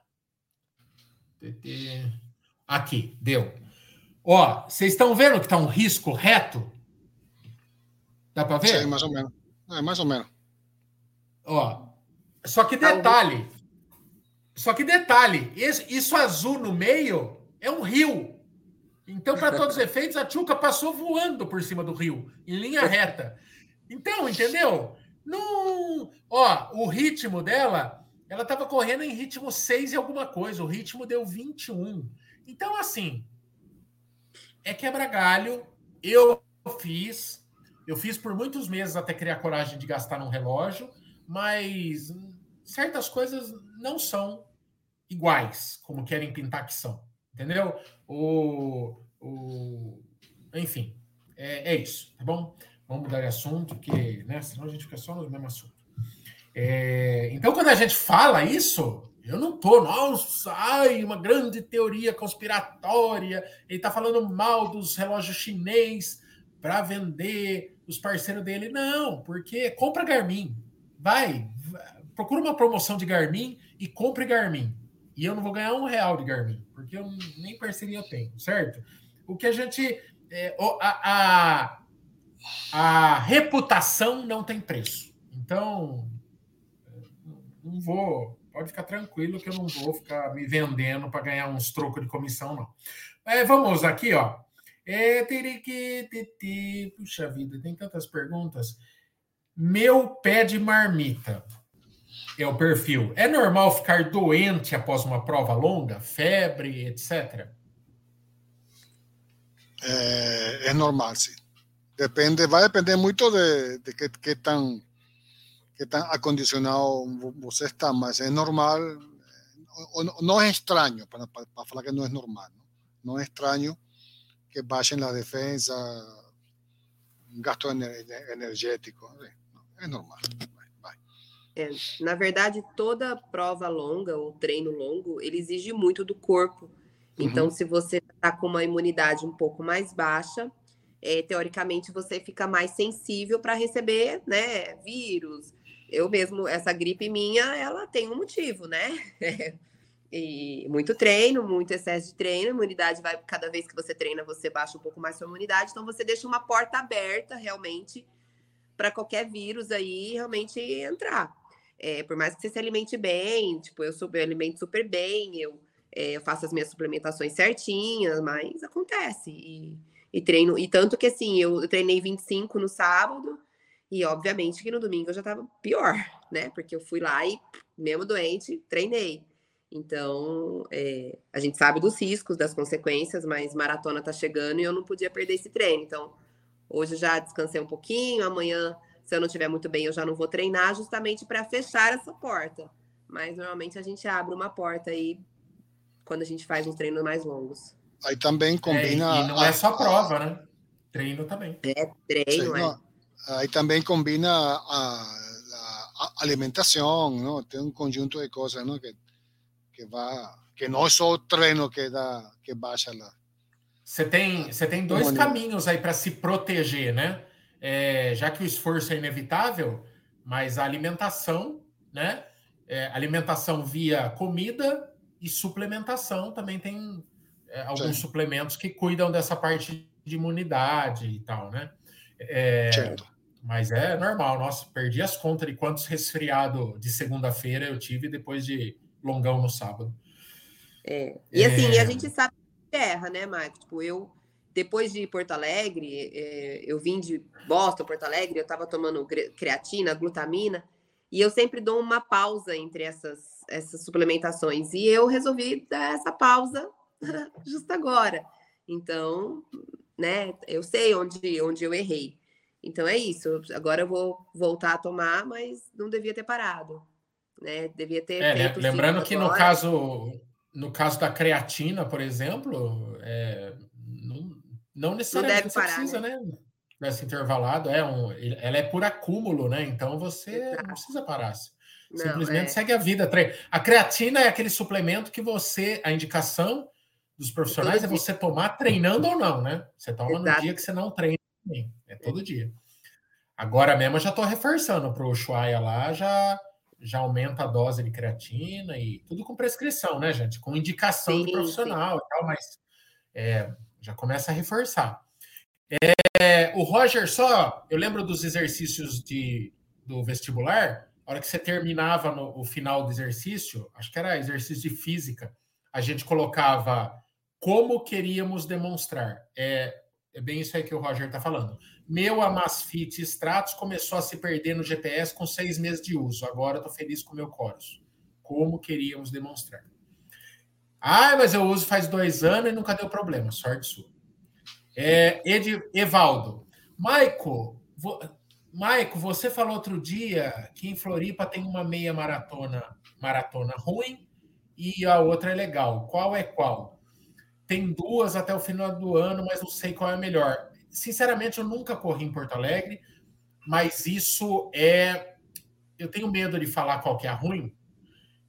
Aqui, deu. Ó, vocês estão vendo que está um risco reto? Dá para ver? Sim, mais ou menos. É, mais ou menos. Ó, só que detalhe. Só que detalhe, isso azul no meio é um rio. Então, para todos os efeitos, a Tchuca passou voando por cima do rio, em linha reta. Então, entendeu? No, ó, o ritmo dela, ela estava correndo em ritmo 6 e alguma coisa. O ritmo deu 21. Então, assim, é quebra-galho. Eu fiz. Eu fiz por muitos meses até criar coragem de gastar num relógio, mas certas coisas não são iguais, como querem pintar que são. Entendeu? O, o, enfim, é, é isso, tá bom? Vamos mudar de assunto, porque né, senão a gente fica só no mesmo assunto. É, então, quando a gente fala isso, eu não tô, nossa, ai, uma grande teoria conspiratória, ele tá falando mal dos relógios chinês para vender os parceiros dele. Não, porque compra Garmin. Vai, procura uma promoção de Garmin e compre Garmin. E eu não vou ganhar um real de Garmin, porque eu nem parceria tenho, certo? O que a gente. É, a, a, a reputação não tem preço. Então, não vou. Pode ficar tranquilo que eu não vou ficar me vendendo para ganhar uns trocos de comissão, não. É, vamos aqui, ó. É, puxa vida, tem tantas perguntas. Meu pé de marmita é o perfil. É normal ficar doente após uma prova longa, febre, etc? É, é normal, sim. Depende, vai depender muito de, de que, que tão que tan acondicionado você está, mas é normal, não é estranho, para, para, falar que não é normal, não, não é estranho que baixem a defesa, gasto energético, é normal. É, na verdade, toda prova longa ou treino longo, ele exige muito do corpo. Então, uhum. se você está com uma imunidade um pouco mais baixa, é, teoricamente você fica mais sensível para receber né, vírus. Eu mesmo, essa gripe minha, ela tem um motivo, né? e muito treino, muito excesso de treino, a imunidade vai, cada vez que você treina, você baixa um pouco mais sua imunidade, então você deixa uma porta aberta realmente para qualquer vírus aí realmente entrar. É, por mais que você se alimente bem, tipo, eu, sou, eu alimento super bem, eu, é, eu faço as minhas suplementações certinhas, mas acontece. E, e treino, e tanto que assim, eu, eu treinei 25 no sábado, e obviamente que no domingo eu já tava pior, né? Porque eu fui lá e, mesmo doente, treinei. Então, é, a gente sabe dos riscos, das consequências, mas maratona tá chegando e eu não podia perder esse treino. Então, hoje já descansei um pouquinho, amanhã se eu não estiver muito bem, eu já não vou treinar, justamente para fechar essa porta. Mas normalmente a gente abre uma porta aí quando a gente faz uns treinos mais longos. Aí também combina. É, e não é só prova, né? Treino também. É, treino, Sim, é. Aí também combina a, a, alimentação, não? Tem um conjunto de coisas, não? Que, que, vai, que não é só o treino que, dá, que baixa lá. Você tem, você tem dois caminhos aí para se proteger, né? é, já que o esforço é inevitável, mas a alimentação, né? É, alimentação via comida e suplementação também tem é, alguns Sim. suplementos que cuidam dessa parte de imunidade e tal, né? É, mas é normal, nossa, perdi as contas de quantos resfriados de segunda-feira eu tive depois de longão no sábado. É. E assim, a é. gente sabe que erra, né, Marcos? Tipo, eu depois de Porto Alegre, é, eu vim de Boston, Porto Alegre, eu estava tomando creatina, glutamina, e eu sempre dou uma pausa entre essas, essas suplementações. E eu resolvi dar essa pausa justo agora. Então, né, eu sei onde, onde eu errei. Então é isso. Agora eu vou voltar a tomar, mas não devia ter parado. Né? Devia ter. É, né? Lembrando que agora. no caso, no caso da creatina, por exemplo, é, não necessariamente não parar, precisa, né? né? Nessa intervalado, é um, ela é por acúmulo, né? Então você Exato. não precisa parar. Simplesmente não, é... segue a vida. A creatina é aquele suplemento que você, a indicação dos profissionais é você tomar treinando ou não, né? Você toma Exato. no dia que você não treina também. É todo dia. Agora mesmo eu já estou reforçando para o Ushuaia lá, já, já aumenta a dose de creatina e tudo com prescrição, né, gente? Com indicação sim, do profissional sim. e tal, mas é, já começa a reforçar. É, o Roger só, eu lembro dos exercícios de, do vestibular, hora que você terminava no o final do exercício, acho que era exercício de física, a gente colocava como queríamos demonstrar. É, é bem isso aí que o Roger está falando. Meu Amazfit Stratos começou a se perder no GPS com seis meses de uso. Agora estou feliz com o meu Chorus. Como queríamos demonstrar. Ah, mas eu uso faz dois anos e nunca deu problema. Sorte sua. É, Ed, Evaldo. Maico, Maico, você falou outro dia que em Floripa tem uma meia maratona, maratona ruim e a outra é legal. Qual é qual? Tem duas até o final do ano, mas não sei qual é a melhor. Sinceramente, eu nunca corri em Porto Alegre, mas isso é. Eu tenho medo de falar qual que é a ruim,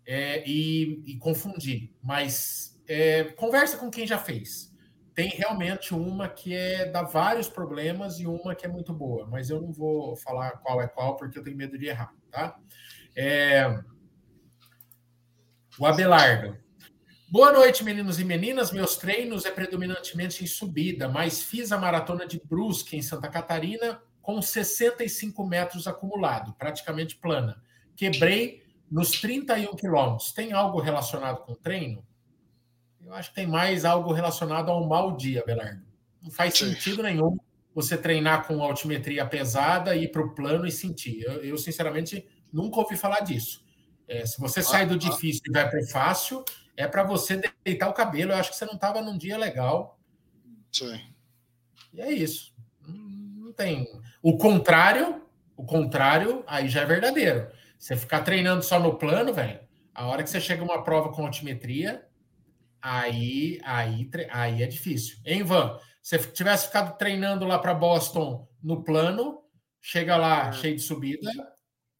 é, e, e, confundir, mas é, conversa com quem já fez. Tem realmente uma que é dá vários problemas e uma que é muito boa, mas eu não vou falar qual é qual porque eu tenho medo de errar, tá? É, o Abelardo. Boa noite, meninos e meninas. Meus treinos é predominantemente em subida, mas fiz a maratona de Brusque, em Santa Catarina, com 65 metros acumulado, praticamente plana. Quebrei nos 31 quilômetros. Tem algo relacionado com treino? Eu acho que tem mais algo relacionado ao mau dia, Belardo. Não faz Sim. sentido nenhum você treinar com altimetria pesada, ir para o plano e sentir. Eu, eu, sinceramente, nunca ouvi falar disso. É, se você sai do ah, ah. difícil e vai para o fácil, é para você deitar o cabelo. Eu acho que você não estava num dia legal. Sim. E é isso. Não tem. O contrário, o contrário, aí já é verdadeiro. Você ficar treinando só no plano, velho, a hora que você chega uma prova com altimetria, aí, aí, aí é difícil. Hein, Van? Se você tivesse ficado treinando lá para Boston no plano, chega lá ah. cheio de subida,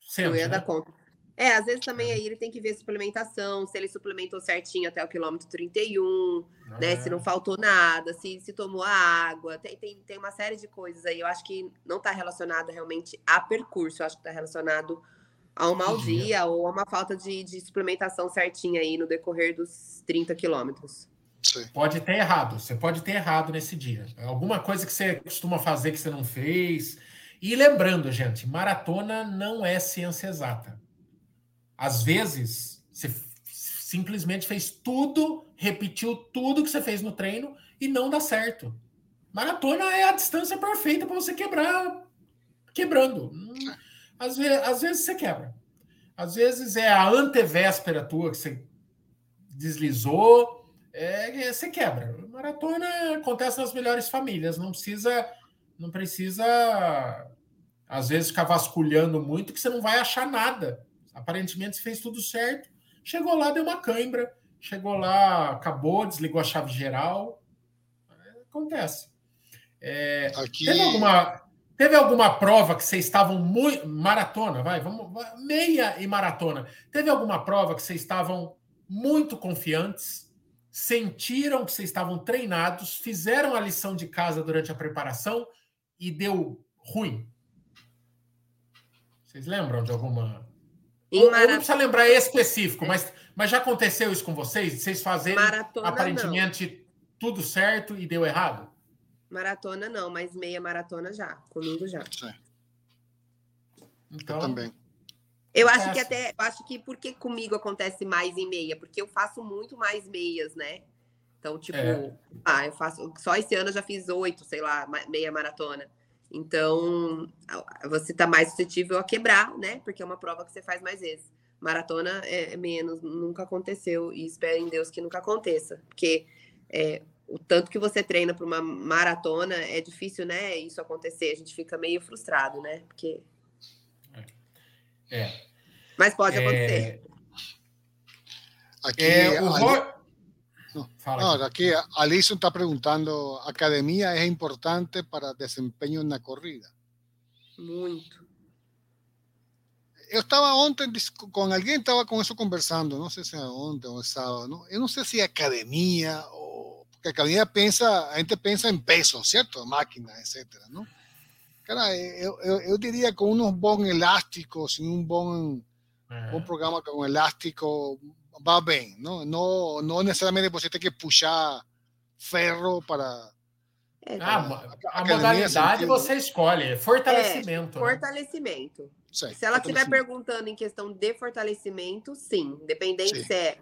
senta, Eu ia né? dar conta. É, às vezes também é. aí ele tem que ver suplementação, se ele suplementou certinho até o quilômetro 31, ah, né? Se não é. faltou nada, se, se tomou água, tem, tem, tem uma série de coisas aí. Eu acho que não está relacionado realmente a percurso, eu acho que está relacionado a um mau dia ou a uma falta de, de suplementação certinha aí no decorrer dos 30 quilômetros. Pode ter errado, você pode ter errado nesse dia. Alguma coisa que você costuma fazer que você não fez. E lembrando, gente, maratona não é ciência exata. Às vezes, você simplesmente fez tudo, repetiu tudo que você fez no treino e não dá certo. Maratona é a distância perfeita para você quebrar quebrando. Às vezes, às vezes você quebra. Às vezes é a antevéspera tua que você deslizou, é, você quebra. Maratona acontece nas melhores famílias, não precisa não precisa às vezes ficar vasculhando muito que você não vai achar nada. Aparentemente você fez tudo certo. Chegou lá, deu uma cãibra. Chegou lá, acabou, desligou a chave geral. Acontece. É, Aqui... teve, alguma, teve alguma prova que vocês estavam muito. Maratona, vai, vamos. Meia e maratona. Teve alguma prova que vocês estavam muito confiantes, sentiram que vocês estavam treinados, fizeram a lição de casa durante a preparação e deu ruim? Vocês lembram de alguma? Em maratona... Não precisa lembrar específico, mas, mas já aconteceu isso com vocês? Vocês fazerem maratona, aparentemente não. tudo certo e deu errado? Maratona não, mas meia maratona já. Comigo já. Sim. Então, eu também. Eu acho que até, eu acho que porque comigo acontece mais em meia, porque eu faço muito mais meias, né? Então, tipo, é. ah, eu faço, só esse ano eu já fiz oito, sei lá, meia maratona. Então, você está mais suscetível a quebrar, né? Porque é uma prova que você faz mais vezes. Maratona é, é menos, nunca aconteceu e espero em Deus que nunca aconteça, porque é, o tanto que você treina para uma maratona é difícil, né? Isso acontecer, a gente fica meio frustrado, né? Porque é. Mas pode é... acontecer. Aqui, é, o Ro... Fala. No, aquí Alison está preguntando, ¿academia es importante para desempeño en la corrida? Muito. Eu estava ontem com alguém, estava com isso conversando, não sei se era ontem ou sábado, não? eu não sei se é academia ou porque a academia pensa, a gente pensa em peso, certo? Máquina, etc. Não? Cara, eu, eu, eu diria com uns bons elásticos, em um bom, é. bom programa com elástico, va bem. Não, não, não necessariamente você tem que puxar ferro para. É, ah, a, a modalidade você escolhe, fortalecimento. É, fortalecimento. Sim, se ela estiver perguntando em questão de fortalecimento, sim. Independente sim. se é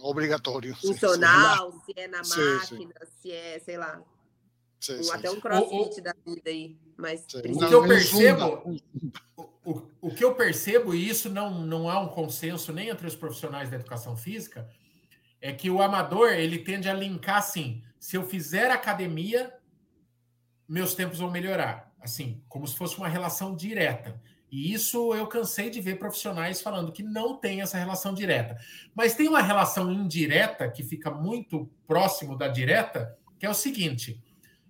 obrigatório. Funcional, sim. se é na máquina, sim, se é, sei lá. Um, até um crossfit o, o, da vida aí. Mas o que eu percebo, o, o que eu percebo, e isso não, não há um consenso nem entre os profissionais da educação física, é que o amador ele tende a linkar assim: se eu fizer academia, meus tempos vão melhorar. Assim, como se fosse uma relação direta. E isso eu cansei de ver profissionais falando que não tem essa relação direta. Mas tem uma relação indireta que fica muito próximo da direta, que é o seguinte: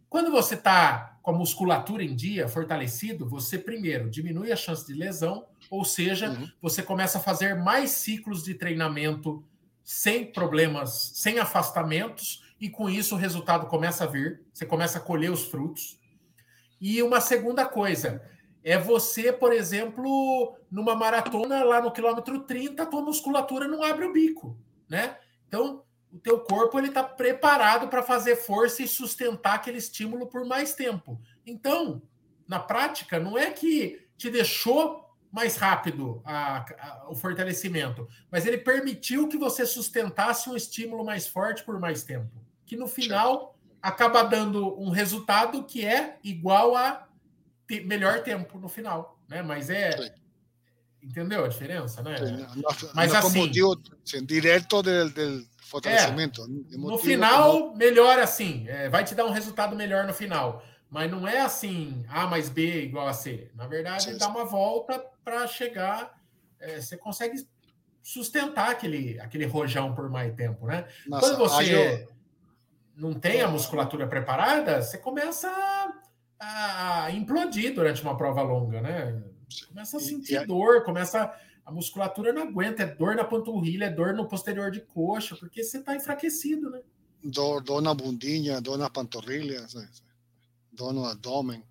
quando você está com a musculatura em dia, fortalecido, você primeiro diminui a chance de lesão, ou seja, uhum. você começa a fazer mais ciclos de treinamento sem problemas, sem afastamentos, e com isso o resultado começa a vir, você começa a colher os frutos. E uma segunda coisa é você, por exemplo, numa maratona lá no quilômetro 30, a tua musculatura não abre o bico, né? Então, o teu corpo ele está preparado para fazer força e sustentar aquele estímulo por mais tempo. Então, na prática, não é que te deixou mais rápido a, a, o fortalecimento, mas ele permitiu que você sustentasse um estímulo mais forte por mais tempo, que no final acaba dando um resultado que é igual a melhor tempo no final, né? Mas é entendeu a diferença, né? mas no assim, motivo direto del, del fortalecimento. É, no final melhor assim, é, vai te dar um resultado melhor no final. Mas não é assim, A mais B igual a C. Na verdade, sim, dá uma volta para chegar. É, você consegue sustentar aquele, aquele rojão por mais tempo, né? Nossa, Quando você eu... não tem a musculatura preparada, você começa a, implodir durante uma prova longa, né? Começa a sentir e, dor, começa a musculatura não aguenta, é dor na panturrilha, é dor no posterior de coxa, porque você está enfraquecido, né? Dor, dor na bundinha, dor na panturrilha. Sim dono abdômen.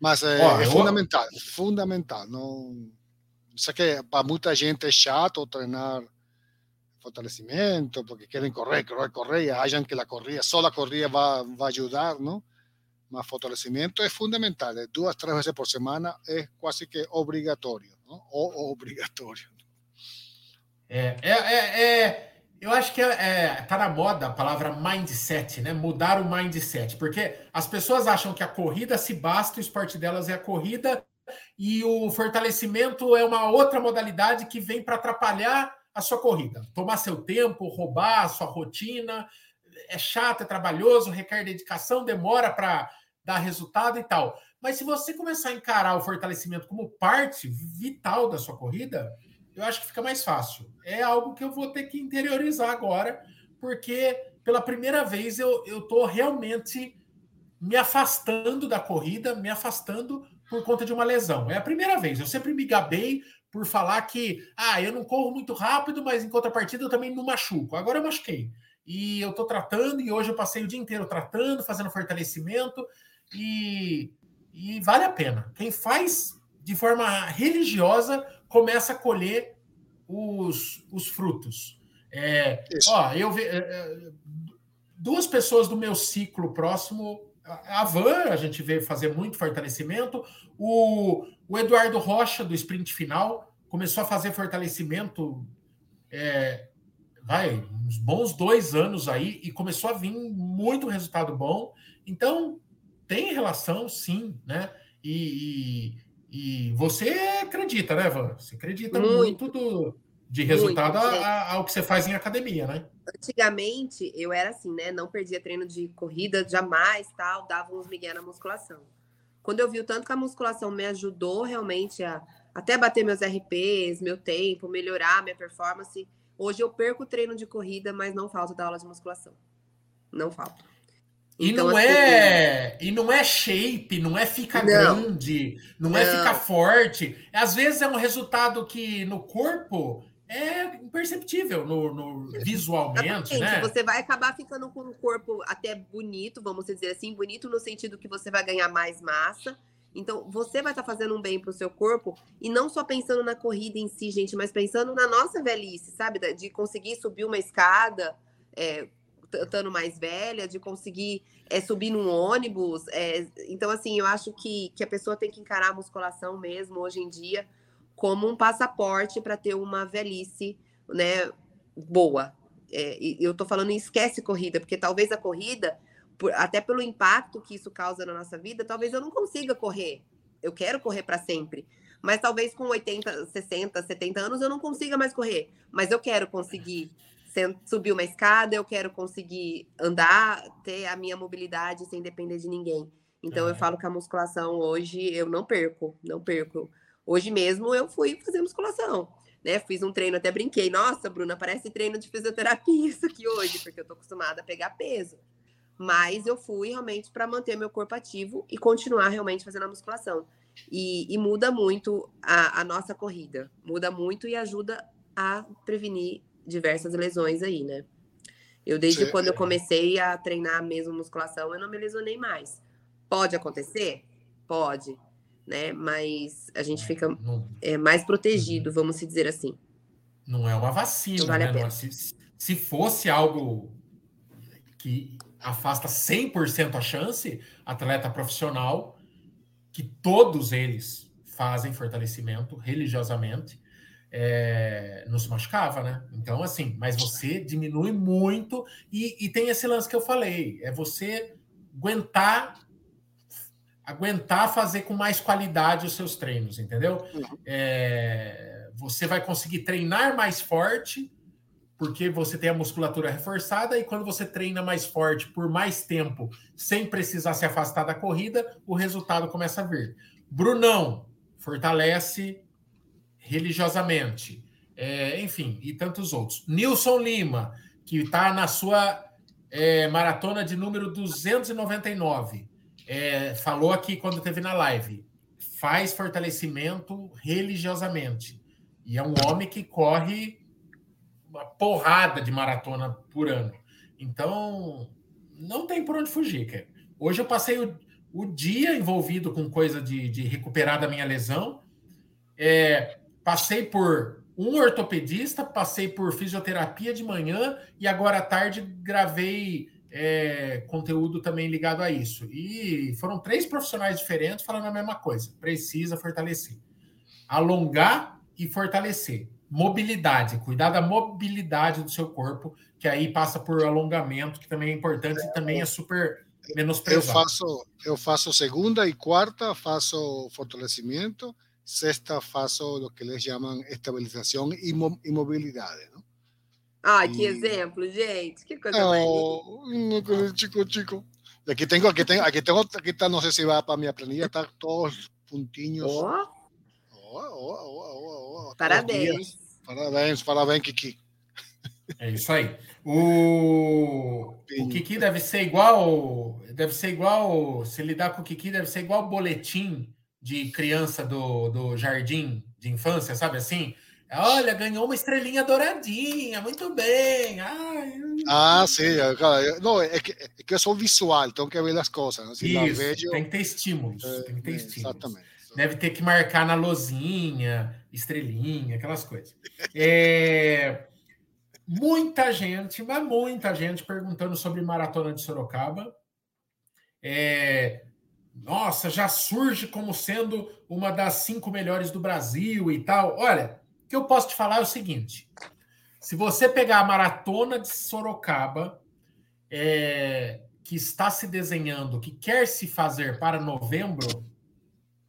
Mas é, oh, é fundamental, fundamental. Não, sei que para muita gente é chato treinar fortalecimento, porque querem correr, correr, correr, e acham que a corrida, só a corrida vai, vai ajudar, não? Mas fortalecimento é fundamental, é duas, três vezes por semana é quase que obrigatório, não? Ou obrigatório. É, é, é, é eu acho que é, é, tá na moda a palavra mindset, né? Mudar o mindset, porque as pessoas acham que a corrida se basta, o esporte delas é a corrida e o fortalecimento é uma outra modalidade que vem para atrapalhar a sua corrida, tomar seu tempo, roubar a sua rotina, é chato, é trabalhoso, requer dedicação, demora para dar resultado e tal. Mas se você começar a encarar o fortalecimento como parte vital da sua corrida, eu acho que fica mais fácil. É algo que eu vou ter que interiorizar agora, porque pela primeira vez eu estou realmente me afastando da corrida, me afastando por conta de uma lesão. É a primeira vez. Eu sempre me gabei por falar que, ah, eu não corro muito rápido, mas em contrapartida eu também não machuco. Agora eu machuquei. E eu estou tratando, e hoje eu passei o dia inteiro tratando, fazendo fortalecimento, e, e vale a pena. Quem faz de forma religiosa começa a colher os, os frutos. É, ó, eu ve, é, é, duas pessoas do meu ciclo próximo, a Van, a gente vê fazer muito fortalecimento, o, o Eduardo Rocha, do sprint final, começou a fazer fortalecimento é, vai, uns bons dois anos aí e começou a vir muito resultado bom. Então, tem relação, sim, né? E, e você acredita, né, Van? Você acredita muito, muito do, de resultado muito, a, ao que você faz em academia, né? Antigamente, eu era assim, né? Não perdia treino de corrida, jamais, tal, dava uns migué na musculação. Quando eu vi o tanto que a musculação me ajudou realmente a até bater meus RPs, meu tempo, melhorar minha performance, hoje eu perco o treino de corrida, mas não falta da aula de musculação. Não falta. E então, não assim, é e não é shape, não é ficar não, grande, não, não, é ficar forte. Às vezes é um resultado que no corpo é imperceptível no, no visualmente, Exatamente. né? Você vai acabar ficando com um corpo até bonito, vamos dizer assim, bonito no sentido que você vai ganhar mais massa. Então, você vai estar tá fazendo um bem para o seu corpo e não só pensando na corrida em si, gente, mas pensando na nossa velhice, sabe? De conseguir subir uma escada, é, estando mais velha, de conseguir é, subir num ônibus. É, então, assim, eu acho que, que a pessoa tem que encarar a musculação mesmo, hoje em dia, como um passaporte para ter uma velhice né, boa. É, eu estou falando em esquece corrida, porque talvez a corrida, por, até pelo impacto que isso causa na nossa vida, talvez eu não consiga correr. Eu quero correr para sempre. Mas talvez com 80, 60, 70 anos eu não consiga mais correr. Mas eu quero conseguir subir uma escada, eu quero conseguir andar, ter a minha mobilidade sem depender de ninguém. Então, é. eu falo que a musculação hoje eu não perco, não perco. Hoje mesmo eu fui fazer musculação, né? Fiz um treino, até brinquei. Nossa, Bruna, parece treino de fisioterapia isso aqui hoje, porque eu tô acostumada a pegar peso. Mas eu fui realmente para manter meu corpo ativo e continuar realmente fazendo a musculação. E, e muda muito a, a nossa corrida, muda muito e ajuda a prevenir diversas lesões aí, né? Eu, desde Sim. quando eu comecei a treinar mesmo musculação, eu não me lesionei mais. Pode acontecer? Pode, né? Mas a gente fica é, mais protegido, vamos dizer assim. Não é uma vacina, vale né? Não, se, se fosse algo que afasta 100% a chance, atleta profissional, que todos eles fazem fortalecimento religiosamente, é, não se machucava, né? Então, assim, mas você diminui muito e, e tem esse lance que eu falei, é você aguentar aguentar fazer com mais qualidade os seus treinos, entendeu? É, você vai conseguir treinar mais forte porque você tem a musculatura reforçada e quando você treina mais forte por mais tempo, sem precisar se afastar da corrida, o resultado começa a vir. Brunão fortalece religiosamente, é, enfim, e tantos outros. Nilson Lima, que está na sua é, maratona de número 299, é, falou aqui quando teve na live, faz fortalecimento religiosamente. E é um homem que corre uma porrada de maratona por ano. Então, não tem por onde fugir, cara. Hoje eu passei o, o dia envolvido com coisa de, de recuperar da minha lesão. É, passei por um ortopedista, passei por fisioterapia de manhã e agora à tarde gravei é, conteúdo também ligado a isso. E foram três profissionais diferentes falando a mesma coisa. Precisa fortalecer. Alongar e fortalecer. Mobilidade, cuidar da mobilidade do seu corpo, que aí passa por alongamento, que também é importante e também é super menosprezado. Eu faço, eu faço segunda e quarta, faço fortalecimento, sexta faço o que eles chamam estabilização e, mobilidade, não? Ah, que exemplo, gente. Que coisa oh, mais Chico, chico. E aqui tenho, aqui tenho, aqui tenho, aqui está, não sei se vai para minha planilha, está todos pontinhos. Oh. Oh, oh, oh, parabéns. Parabéns, parabéns, Kiki. É isso aí. O, o Kiki deve ser igual, deve ser igual, se lidar com o Kiki, deve ser igual o boletim de criança do, do jardim de infância, sabe assim? Olha, ganhou uma estrelinha douradinha, muito bem. Ai, ah, sim, não, é que, é que eu sou visual, então que ver as coisas. Assim, Isso, vejo... tem que ter estímulos. É, tem que ter é, estímulos. Exatamente. Deve ter que marcar na lozinha, estrelinha, aquelas coisas. É, muita gente, mas muita gente perguntando sobre maratona de Sorocaba. É, nossa, já surge como sendo uma das cinco melhores do Brasil e tal. Olha, o que eu posso te falar é o seguinte: se você pegar a maratona de Sorocaba, é, que está se desenhando, que quer se fazer para novembro,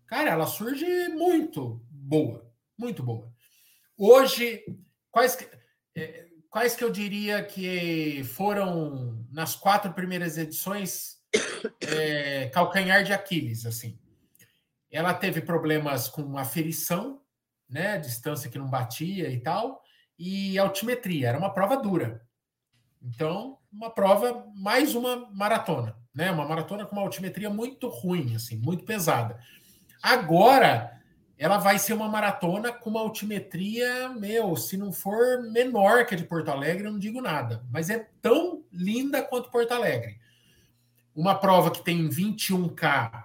cara, ela surge muito boa, muito boa. Hoje, quais que, é, quais que eu diria que foram nas quatro primeiras edições é, calcanhar de Aquiles, assim. Ela teve problemas com aferição, né? Distância que não batia e tal, e altimetria. Era uma prova dura. Então, uma prova, mais uma maratona, né? Uma maratona com uma altimetria muito ruim, assim, muito pesada. Agora, ela vai ser uma maratona com uma altimetria, meu, se não for menor que a de Porto Alegre, eu não digo nada, mas é tão linda quanto Porto Alegre. Uma prova que tem 21K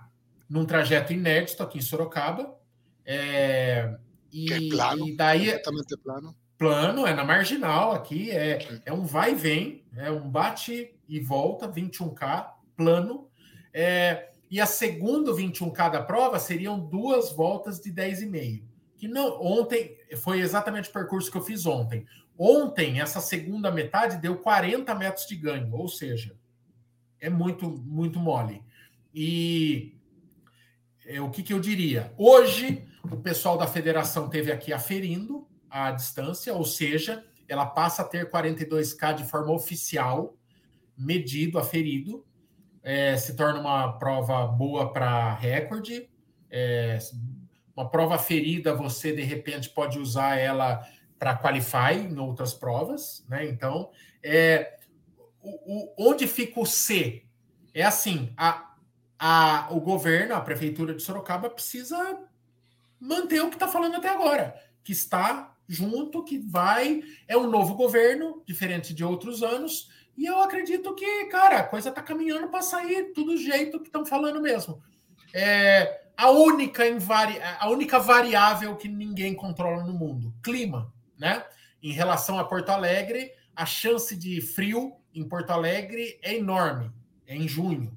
num trajeto inédito aqui em Sorocaba. É, e, é plano, e daí completamente plano. Plano, é na marginal aqui, é, é um vai e vem, é um bate e volta, 21K, plano. É, e a segunda 21K da prova seriam duas voltas de 10,5. Que não, ontem foi exatamente o percurso que eu fiz ontem. Ontem, essa segunda metade deu 40 metros de ganho, ou seja, é muito, muito mole. E é, o que, que eu diria? Hoje, o pessoal da federação teve aqui aferindo a distância, ou seja, ela passa a ter 42K de forma oficial, medido, aferido. É, se torna uma prova boa para recorde. É, uma prova ferida, você de repente pode usar ela para qualify em outras provas, né? Então, é, o, o, onde fica o C? É assim, a, a, o governo, a prefeitura de Sorocaba precisa manter o que está falando até agora, que está junto, que vai. É um novo governo, diferente de outros anos, e eu acredito que, cara, a coisa está caminhando para sair tudo do jeito que estão falando mesmo. É, a, única invari... a única variável que ninguém controla no mundo, clima, né? Em relação a Porto Alegre, a chance de frio em Porto Alegre é enorme, é em junho.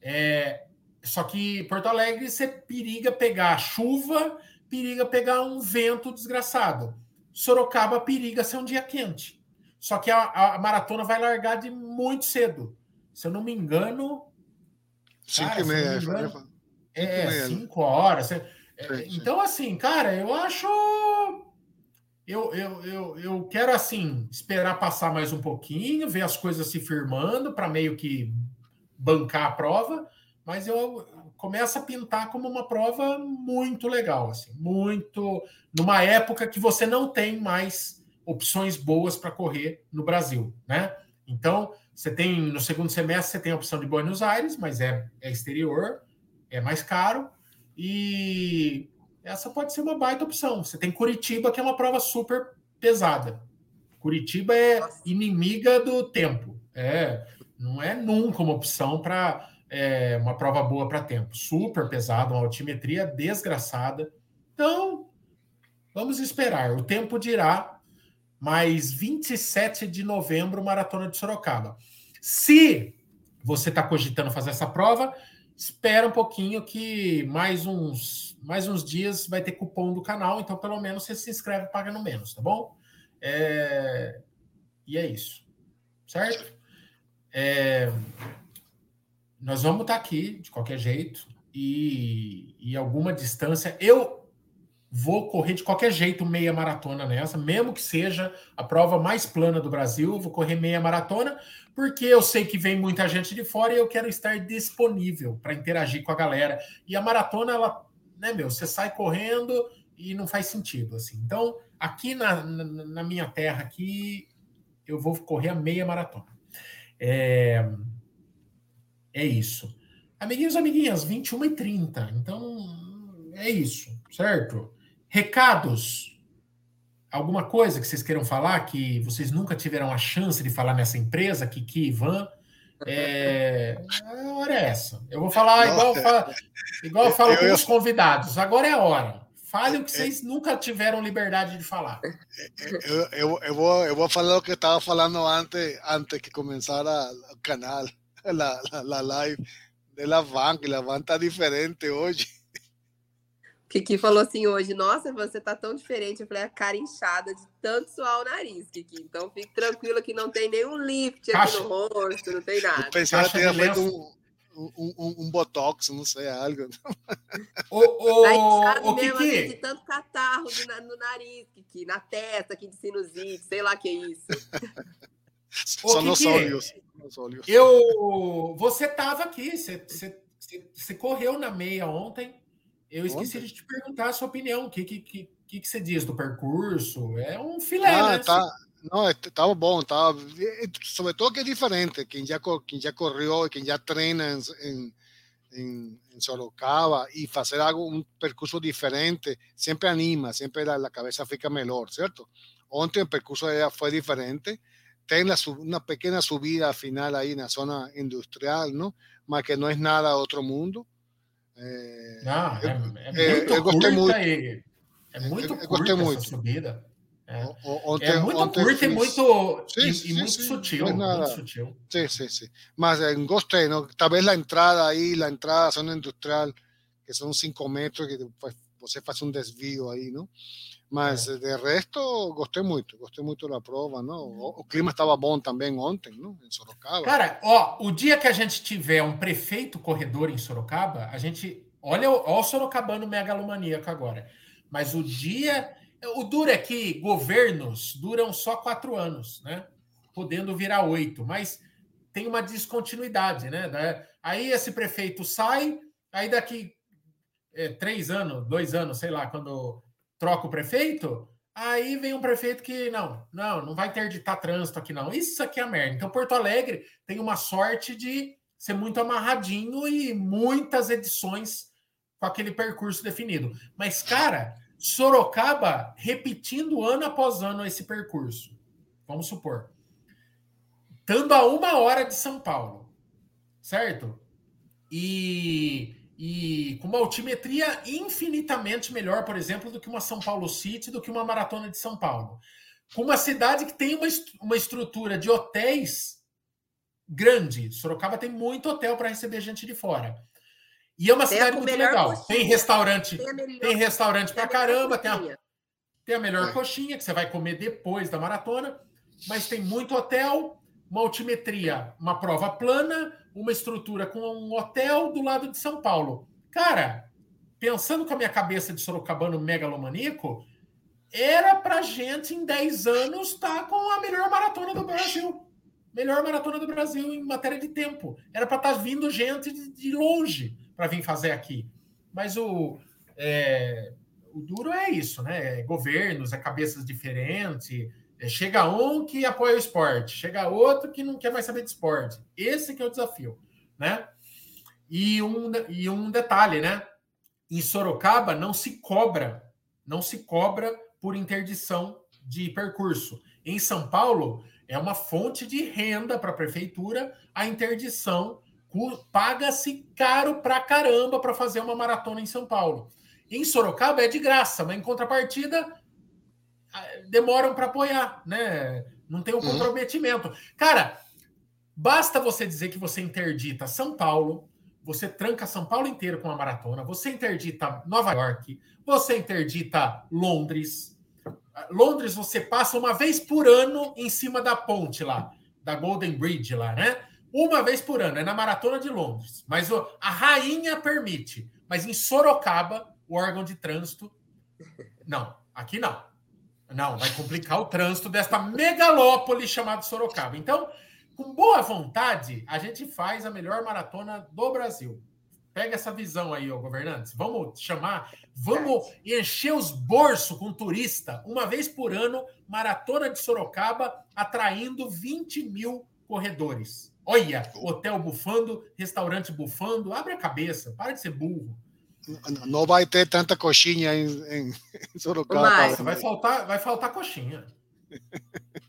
É, só que Porto Alegre você periga pegar chuva, periga pegar um vento desgraçado. Sorocaba periga ser um dia quente. Só que a, a maratona vai largar de muito cedo. Se eu não me engano. Cinco cara, e meia. Engano, é, é, cinco horas. É, então, assim, cara, eu acho. Eu, eu, eu, eu quero, assim, esperar passar mais um pouquinho, ver as coisas se firmando para meio que bancar a prova, mas eu começo a pintar como uma prova muito legal, assim, muito. numa época que você não tem mais opções boas para correr no Brasil, né? Então, você tem, no segundo semestre, você tem a opção de Buenos Aires, mas é, é exterior, é mais caro. E essa pode ser uma baita opção. Você tem Curitiba, que é uma prova super pesada. Curitiba é inimiga do tempo. É, não é nunca uma opção para é, uma prova boa para tempo. Super pesada, uma altimetria desgraçada. Então, vamos esperar. O tempo dirá. Mas 27 de novembro, Maratona de Sorocaba. Se você está cogitando fazer essa prova, espera um pouquinho que mais uns mais uns dias vai ter cupom do canal, então pelo menos você se inscreve pagando menos, tá bom? É... E é isso, certo? É... Nós vamos estar aqui de qualquer jeito e, e alguma distância. Eu vou correr de qualquer jeito meia maratona nessa, mesmo que seja a prova mais plana do Brasil, vou correr meia maratona, porque eu sei que vem muita gente de fora e eu quero estar disponível para interagir com a galera. E a maratona, ela, né, meu, você sai correndo e não faz sentido, assim. Então, aqui na, na, na minha terra, aqui, eu vou correr a meia maratona. É, é isso. Amiguinhos amiguinhas, 21 e 30. Então, é isso, certo? Recados alguma coisa que vocês queiram falar que vocês nunca tiveram a chance de falar nessa empresa, Kiki Ivan? É, a hora é essa. Eu vou falar igual, falo, igual eu falo com os convidados. Agora é a hora. Fale o que vocês nunca tiveram liberdade de falar. Eu, eu, eu, vou, eu vou falar o que estava falando antes, antes que começara o canal, a, a, a live de la van, que la van está diferente hoje. Kiki falou assim hoje, nossa, você tá tão diferente. Eu falei, a cara inchada de tanto suar o nariz, Kiki. Então fique tranquilo que não tem nenhum lift aqui Caixa. no rosto, não tem nada. Eu pensei que tinha feito um, um, um, um, botox, não sei, algo. Tá inchado o mesmo, Kiki. Assim, de tanto catarro no, no nariz, Kiki, na testa aqui de sinusite, sei lá que é isso. Só nos olhos. Eu, você tava aqui, você, você, você correu na meia ontem. Eu esqueci de te perguntar a sua opinião. O que, que, que, que, você diz do percurso? É um filé, ah, né? Tá. Não, estava bom, estava. Sobretudo que é diferente. Quem já, quem já correu, quem já treina em, em, em Sorocaba e fazer algo, um percurso diferente, sempre anima, sempre a, a cabeça fica melhor, certo? Ontem o percurso foi diferente. Tem la, uma pequena subida final aí na zona industrial, não? Mas que não é nada outro mundo é, Não, eu, é, é, muito eu gostei muito. Aí. É muito eu, eu gostei muito. subida. É, ontem, é muito ontem curta e muito, sim, e, sim, muito, sim, sutil, muito sutil. Sim, sim, sim. Mas eh, gostei, ¿no? Talvez a entrada aí, a entrada à zona industrial, que são 5 metros, que depois você faz um desvio aí, não? Mas é. de resto, gostei muito, gostei muito da prova, não? O, o, clima estava bom também ontem, não? Em Sorocaba. Cara, ó, o dia que a gente tiver um prefeito corredor em Sorocaba, a gente. Olha, ó, o sorocabano megalomaníaco agora. Mas o dia. O duro é que governos duram só quatro anos, né? Podendo virar oito, mas tem uma descontinuidade, né? Aí esse prefeito sai, aí daqui é, três anos, dois anos, sei lá, quando troca o prefeito, aí vem um prefeito que não, não, não vai interditar trânsito aqui não. Isso aqui é merda. Então Porto Alegre tem uma sorte de ser muito amarradinho e muitas edições com aquele percurso definido. Mas cara, Sorocaba repetindo ano após ano esse percurso. Vamos supor. Estando a uma hora de São Paulo, certo? E e com uma altimetria infinitamente melhor, por exemplo, do que uma São Paulo City, do que uma maratona de São Paulo. Com uma cidade que tem uma, uma estrutura de hotéis grande. Sorocaba tem muito hotel para receber gente de fora. E é uma tem cidade muito legal. Coxinha. Tem restaurante, tem, melhor, tem restaurante para caramba, tem a, tem a melhor é. coxinha que você vai comer depois da maratona, mas tem muito hotel, uma altimetria, uma prova plana, uma estrutura com um hotel do lado de São Paulo. Cara, pensando com a minha cabeça de sorocabano megalomaníaco, era pra gente em 10 anos estar tá com a melhor maratona do Brasil. Melhor maratona do Brasil em matéria de tempo. Era para estar tá vindo gente de, longe para vir fazer aqui. Mas o, é, o duro é isso, né? É governos, é cabeças diferentes. É, chega um que apoia o esporte, chega outro que não quer mais saber de esporte. Esse que é o desafio, né? E um, e um detalhe, né? Em Sorocaba não se cobra, não se cobra por interdição de percurso. Em São Paulo é uma fonte de renda para a prefeitura a interdição paga-se caro pra caramba para fazer uma maratona em São Paulo. Em Sorocaba é de graça, mas em contrapartida demoram para apoiar, né? Não tem o um uhum. comprometimento. Cara, basta você dizer que você interdita São Paulo, você tranca São Paulo inteiro com a maratona, você interdita Nova York, você interdita Londres. Londres você passa uma vez por ano em cima da ponte lá, da Golden Bridge lá, né? Uma vez por ano, é na Maratona de Londres. Mas a rainha permite. Mas em Sorocaba, o órgão de trânsito. Não, aqui não. Não, vai complicar o trânsito desta megalópole chamada Sorocaba. Então, com boa vontade, a gente faz a melhor maratona do Brasil. Pega essa visão aí, ó, governantes. Vamos chamar, vamos encher os bolsos com turista uma vez por ano, maratona de Sorocaba, atraindo 20 mil corredores. Olha, hotel bufando, restaurante bufando, abre a cabeça, para de ser burro. Não vai ter tanta coxinha em, em Sorocaba. Mas, vai faltar, vai faltar coxinha.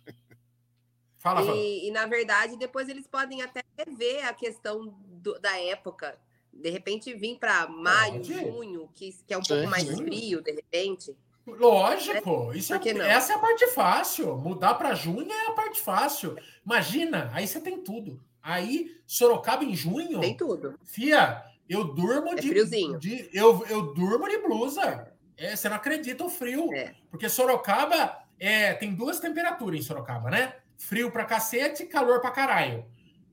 Fala, e, e, na verdade, depois eles podem até ver a questão do, da época. De repente, vir para maio, Pode. junho, que, que é um sim, pouco mais frio, de repente. Lógico, isso é, essa é a parte fácil. Mudar para junho é a parte fácil. Imagina, aí você tem tudo. Aí, Sorocaba em junho. Tem tudo. Fia, eu durmo é de, friozinho. de. eu, eu durmo de blusa. É, você não acredita o frio. É. Porque Sorocaba é, tem duas temperaturas em Sorocaba, né? Frio pra cacete e calor pra caralho.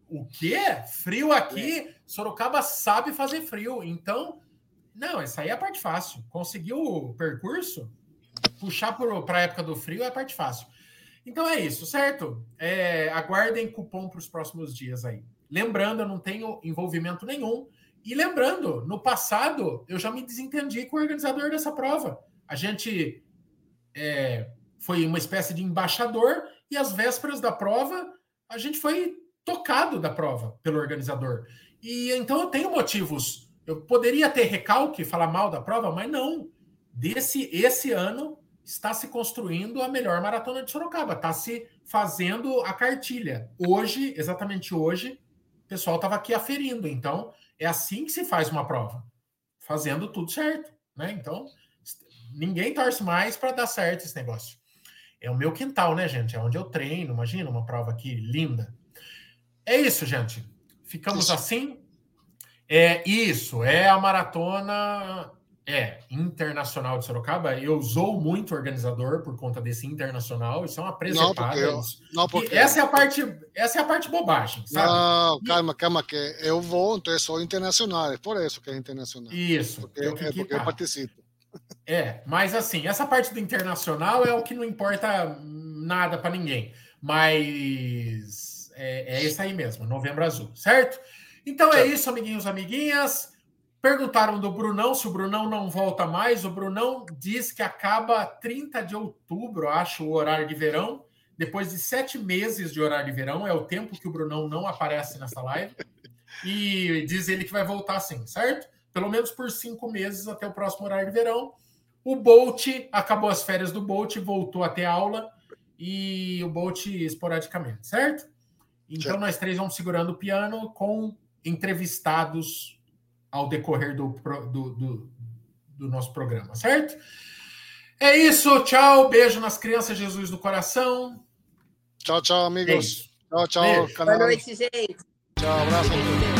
O quê? Frio aqui, é. Sorocaba sabe fazer frio. Então, não, essa aí é a parte fácil. Conseguiu o percurso, puxar para a época do frio é a parte fácil. Então é isso, certo? É, aguardem cupom para os próximos dias aí. Lembrando, eu não tenho envolvimento nenhum e lembrando, no passado, eu já me desentendi com o organizador dessa prova. A gente é, foi uma espécie de embaixador e às vésperas da prova, a gente foi tocado da prova pelo organizador. E então eu tenho motivos. Eu poderia ter recalque, falar mal da prova, mas não. Desse esse ano está se construindo a melhor maratona de Sorocaba, está se fazendo a cartilha. Hoje, exatamente hoje, o pessoal estava aqui aferindo. Então, é assim que se faz uma prova, fazendo tudo certo, né? Então, ninguém torce mais para dar certo esse negócio. É o meu quintal, né, gente? É onde eu treino. Imagina uma prova aqui linda. É isso, gente. Ficamos isso. assim. É isso. É a maratona é, internacional de Sorocaba, eu usou muito organizador por conta desse internacional, isso é uma presepada. Não, porque, não, porque... essa é a parte, essa é a parte bobagem, sabe? Não, calma, calma, que eu vou, então é só internacional, é por isso que é internacional. Isso. Porque, é porque eu participo. É, mas assim, essa parte do internacional é o que não importa nada para ninguém, mas é, é isso aí mesmo, Novembro Azul, certo? Então é isso, amiguinhos, amiguinhas. Perguntaram do Brunão se o Brunão não volta mais. O Brunão diz que acaba 30 de outubro, acho, o horário de verão. Depois de sete meses de horário de verão, é o tempo que o Brunão não aparece nessa live. E diz ele que vai voltar sim, certo? Pelo menos por cinco meses até o próximo horário de verão. O Bolt acabou as férias do Bolt, voltou a ter aula. E o Bolt esporadicamente, certo? Então nós três vamos segurando o piano com entrevistados ao decorrer do, do, do, do nosso programa, certo? É isso, tchau, beijo nas crianças, Jesus no coração. Tchau, tchau, amigos. É Tchau, tchau. Boa noite, gente. Tchau, abraço.